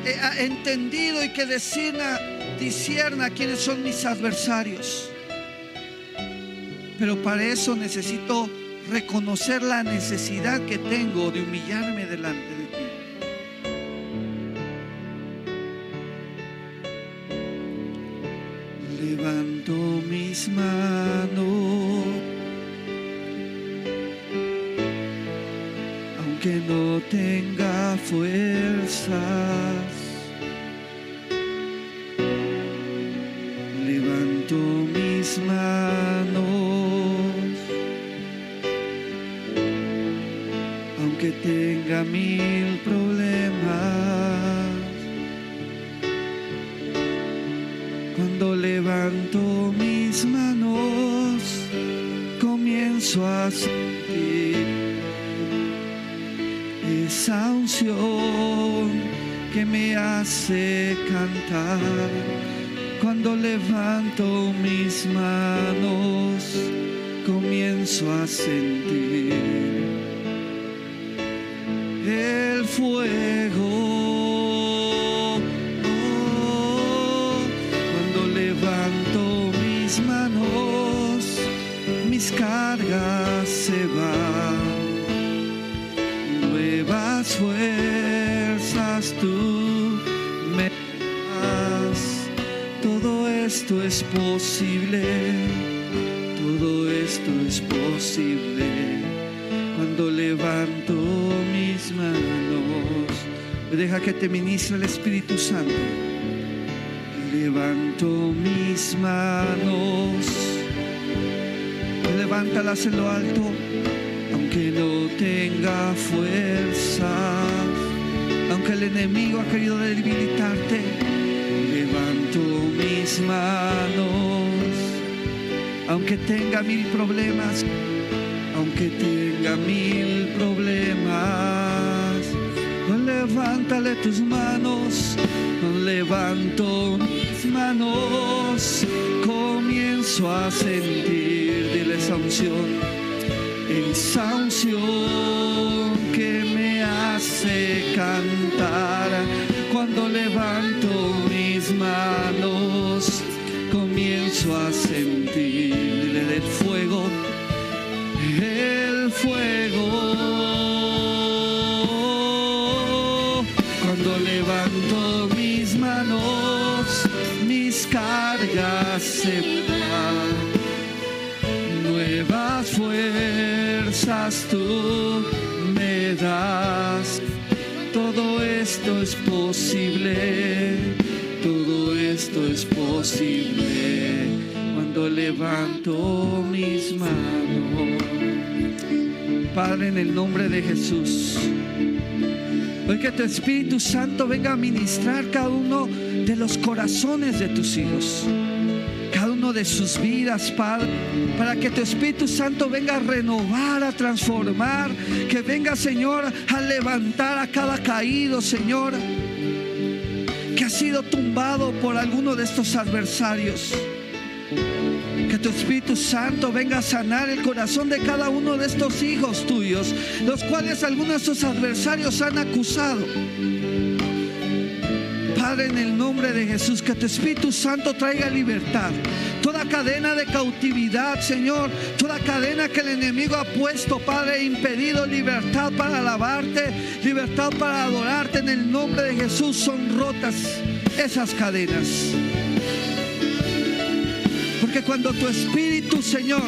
eh, entendido y que discierna, discierna quiénes son mis adversarios. Pero para eso necesito reconocer la necesidad que tengo de humillarme delante levántale tus manos, levanto mis manos, comienzo a sentir, dile esa unción, esa unción que me hace cantar. Cuando levanto mis manos, comienzo a sentir, es posible. Todo esto es posible cuando levanto mis manos. Padre, en el nombre de Jesús. Hoy que tu Espíritu Santo venga a ministrar cada uno de los corazones de tus hijos, de sus vidas, Padre, para que tu Espíritu Santo venga a renovar, a transformar, que venga, Señor, a levantar a cada caído, Señor, que ha sido tumbado por alguno de estos adversarios. Que tu Espíritu Santo venga a sanar el corazón de cada uno de estos hijos tuyos, los cuales algunos de estos adversarios han acusado. Padre, en el nombre de Jesús, que tu Espíritu Santo traiga libertad. Toda cadena de cautividad, Señor, toda cadena que el enemigo ha puesto, Padre, impedido libertad para alabarte, libertad para adorarte, en el nombre de Jesús son rotas esas cadenas. Porque cuando tu Espíritu, Señor,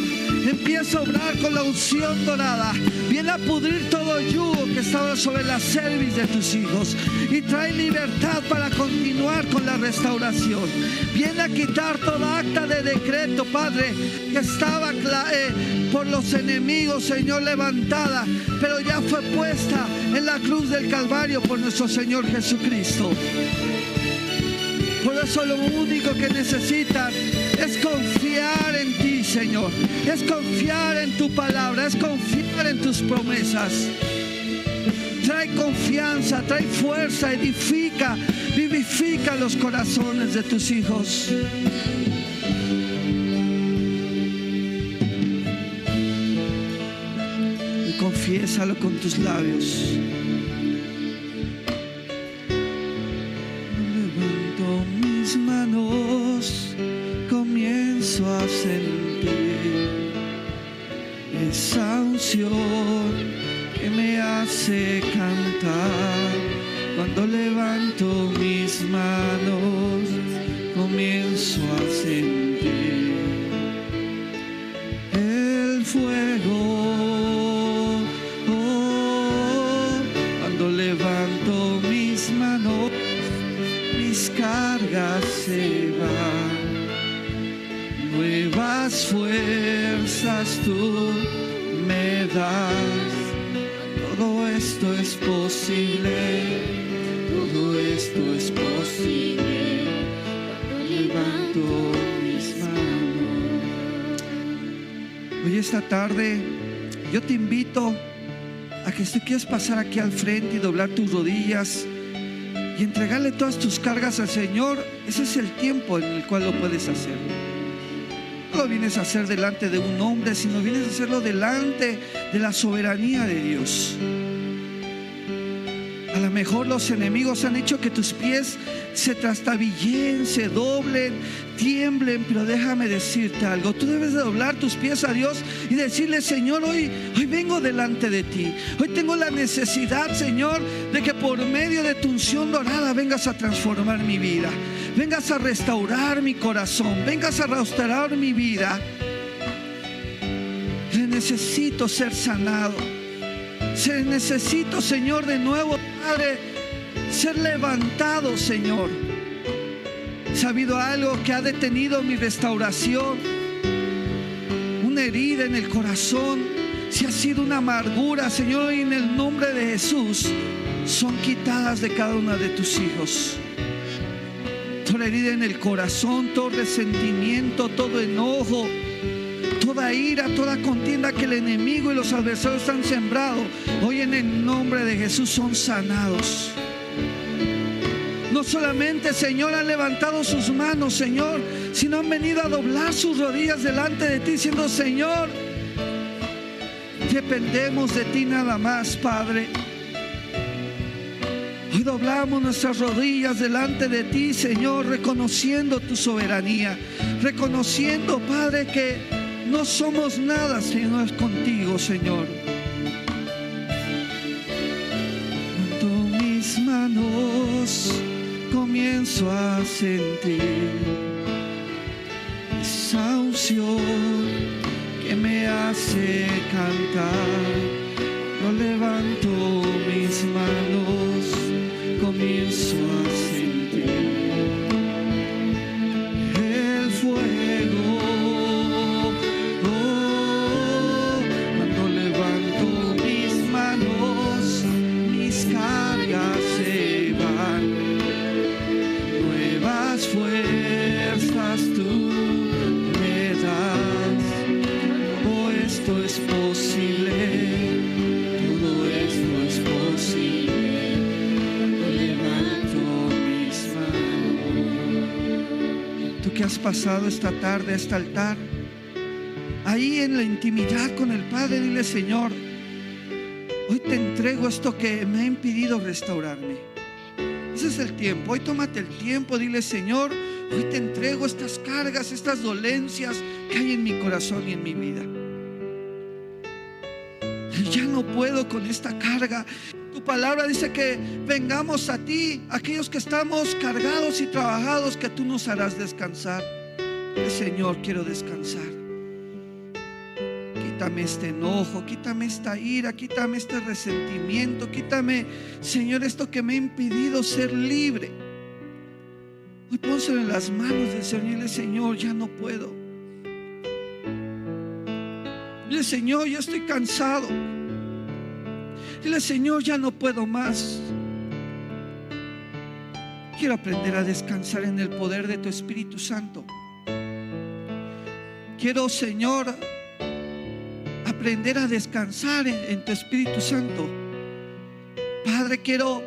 empieza a obrar con la unción dorada, viene a pudrir todo yugo que estaba sobre la cerviz de tus hijos y trae libertad para continuar con la restauración. Viene a quitar toda acta de decreto, Padre, que estaba eh, por los enemigos, Señor, levantada, pero ya fue puesta en la cruz del Calvario por nuestro Señor Jesucristo. Por eso lo único que necesitan es confiar en ti, Señor. Es confiar en tu palabra, es confiar en tus promesas. Trae confianza, trae fuerza, edifica, vivifica los corazones de tus hijos. Y confiésalo con tus labios. Y entregarle todas tus cargas al Señor, ese es el tiempo en el cual lo puedes hacer. No lo vienes a hacer delante de un hombre, sino vienes a hacerlo delante de la soberanía de Dios. A lo mejor los enemigos han hecho que tus pies se trastabillen, se doblen, tiemblen, pero déjame decirte algo. Tú debes de doblar tus pies a Dios y decirle, Señor, hoy, hoy vengo delante de ti. Hoy tengo la necesidad, Señor, de que por medio de tu unción dorada vengas a transformar mi vida. Vengas a restaurar mi corazón. Vengas a restaurar mi vida. Le necesito ser sanado. Se necesito, Señor, de nuevo, Padre, ser levantado, Señor. Si ha habido algo que ha detenido mi restauración, una herida en el corazón, si ha sido una amargura, Señor, en el nombre de Jesús, son quitadas de cada uno de tus hijos. Toda herida en el corazón, todo resentimiento, todo enojo, toda ira, toda contienda que el enemigo y los adversarios han sembrado, hoy en el nombre de Jesús son sanados. No solamente, Señor, han levantado sus manos, Señor, sino han venido a doblar sus rodillas delante de ti, diciendo, Señor, dependemos de ti nada más, Padre. Hoy doblamos nuestras rodillas delante de ti, Señor, reconociendo tu soberanía, reconociendo, Padre, que no somos nada, Señor, contigo, Señor. Con mis manos comienzo a sentir que me hace cantar. Yo levanto pasado esta tarde a este altar, ahí en la intimidad con el Padre, dile Señor, hoy te entrego esto que me ha impedido restaurarme. Ese es el tiempo. Hoy tómate el tiempo, dile Señor, hoy te entrego estas cargas, estas dolencias que hay en mi corazón y en mi vida. Ya no puedo con esta carga. Tu palabra dice que vengamos a ti, aquellos que estamos cargados y trabajados, que tú nos harás descansar. Señor, quiero descansar. Quítame este enojo, quítame esta ira, quítame este resentimiento, quítame, Señor, esto que me ha impedido ser libre. Hoy pónselo en las manos del Señor y dile, Señor, ya no puedo. Dile, Señor, ya estoy cansado. Dile, Señor, ya no puedo más. Quiero aprender a descansar en el poder de tu Espíritu Santo. Quiero, Señor, aprender a descansar en, tu Espíritu Santo. Padre, quiero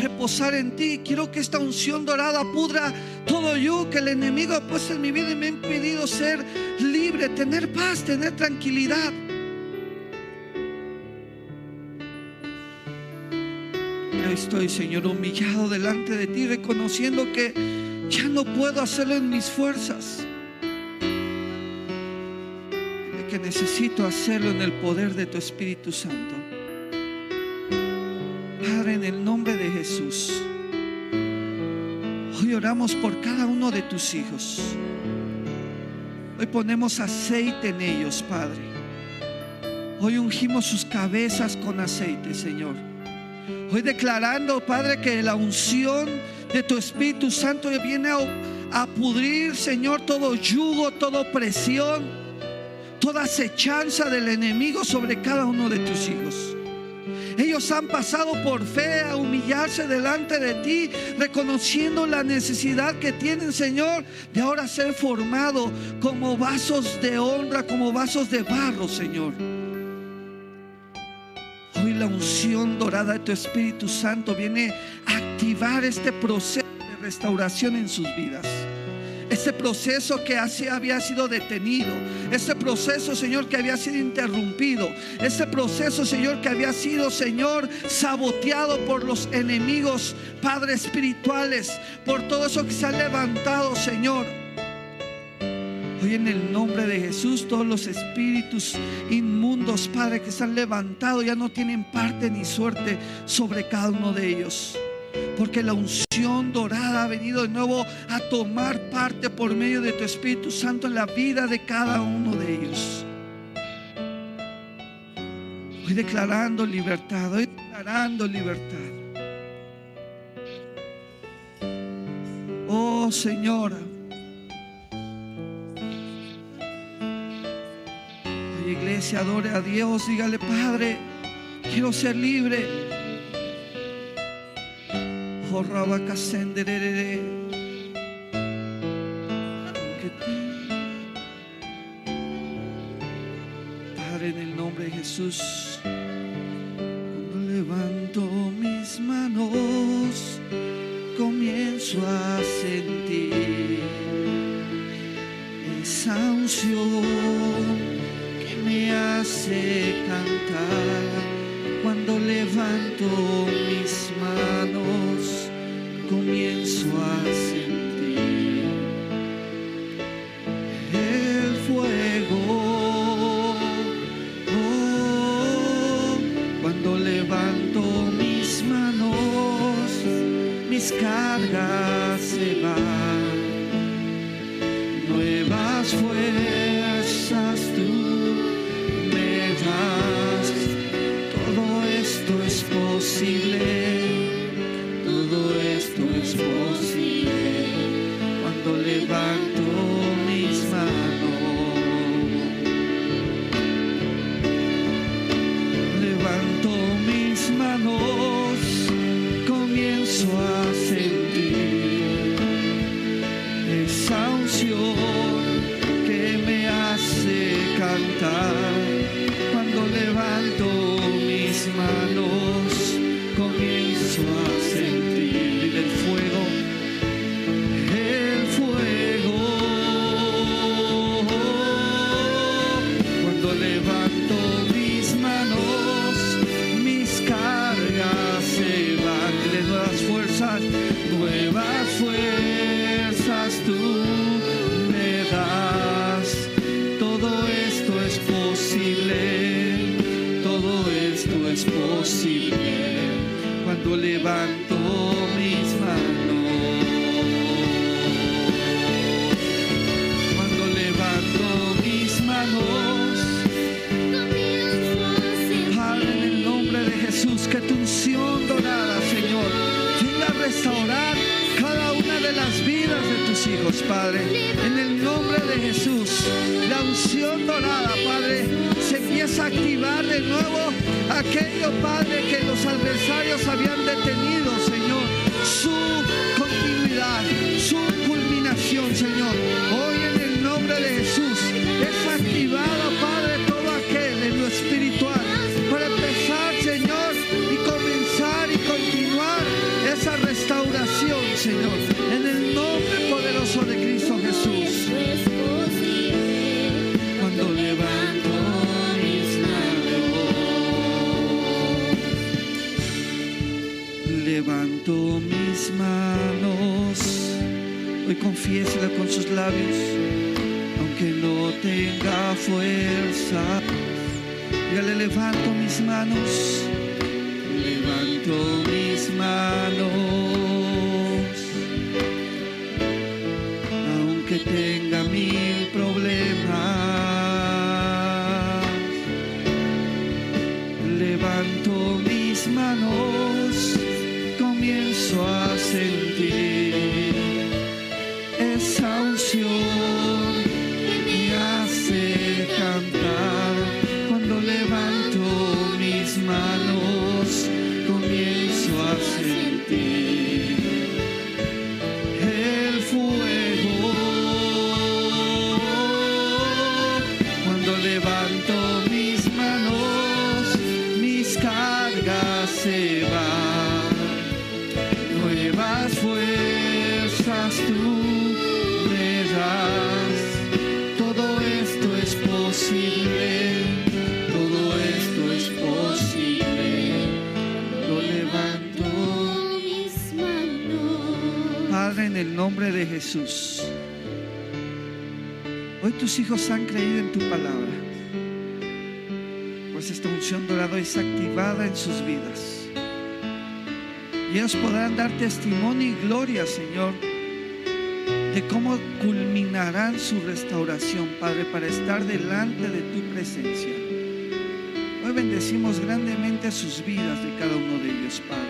reposar en ti. Quiero que esta unción dorada pudra todo yo que el enemigo ha puesto en mi vida y me ha impedido ser libre, tener paz, tener tranquilidad. Estoy, Señor, humillado delante de ti, reconociendo que ya no puedo hacerlo en mis fuerzas. De que necesito hacerlo en el poder de tu Espíritu Santo. Padre, en el nombre de Jesús, hoy oramos por cada uno de tus hijos. Hoy ponemos aceite en ellos, Padre. Hoy ungimos sus cabezas con aceite, Señor. Hoy declarando, Padre, que la unción de tu Espíritu Santo viene a, pudrir, Señor, todo yugo, toda opresión, toda acechanza del enemigo sobre cada uno de tus hijos. Ellos han pasado por fe a humillarse delante de ti, reconociendo la necesidad que tienen, Señor, de ahora ser formado como vasos de honra, como vasos de barro, Señor. La unción dorada de tu Espíritu Santo viene a activar este proceso de restauración en sus vidas. Este proceso que así había sido detenido, este proceso, Señor, que había sido interrumpido, este proceso, Señor, que había sido, Señor, saboteado por los enemigos, Padre espirituales, por todo eso que se ha levantado, Señor. Hoy en el nombre de Jesús, todos los espíritus inmundos, Padre, que se han levantado, ya no tienen parte ni suerte sobre cada uno de ellos. Porque la unción dorada ha venido de nuevo a tomar parte por medio de tu Espíritu Santo en la vida de cada uno de ellos. Hoy declarando libertad, hoy declarando libertad. Oh Señora. iglesia, adore a Dios, dígale, Padre, quiero ser libre. Padre, en el nombre de Jesús. levanto mis manos, comienzo a sentir. nombre de Jesús. Hoy tus hijos han creído en tu palabra, pues esta unción dorada es activada en sus vidas. Y ellos podrán dar testimonio y gloria, Señor, de cómo culminarán su restauración, Padre, para estar delante de tu presencia. Hoy bendecimos grandemente sus vidas de cada uno de ellos, Padre.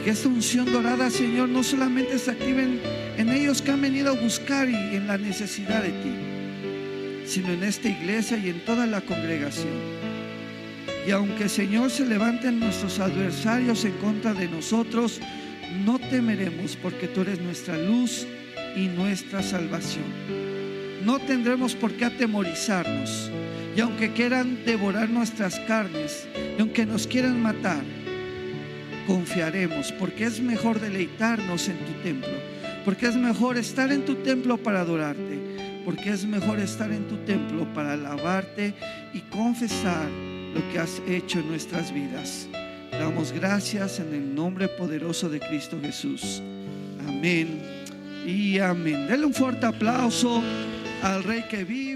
Y que esta unción dorada, Señor, no solamente se active en, en ellos que han venido a buscar y en la necesidad de ti, sino en esta iglesia y en toda la congregación. Y aunque, Señor, se levanten nuestros adversarios en contra de nosotros, no temeremos porque tú eres nuestra luz y nuestra salvación. No tendremos por qué atemorizarnos. Y aunque quieran devorar nuestras carnes, y aunque nos quieran matar, confiaremos porque es mejor deleitarnos en tu templo, porque es mejor estar en tu templo para adorarte, porque es mejor estar en tu templo para alabarte y confesar lo que has hecho en nuestras vidas. Damos gracias en el nombre poderoso de Cristo Jesús. Amén y amén. Denle un fuerte aplauso al Rey que vive.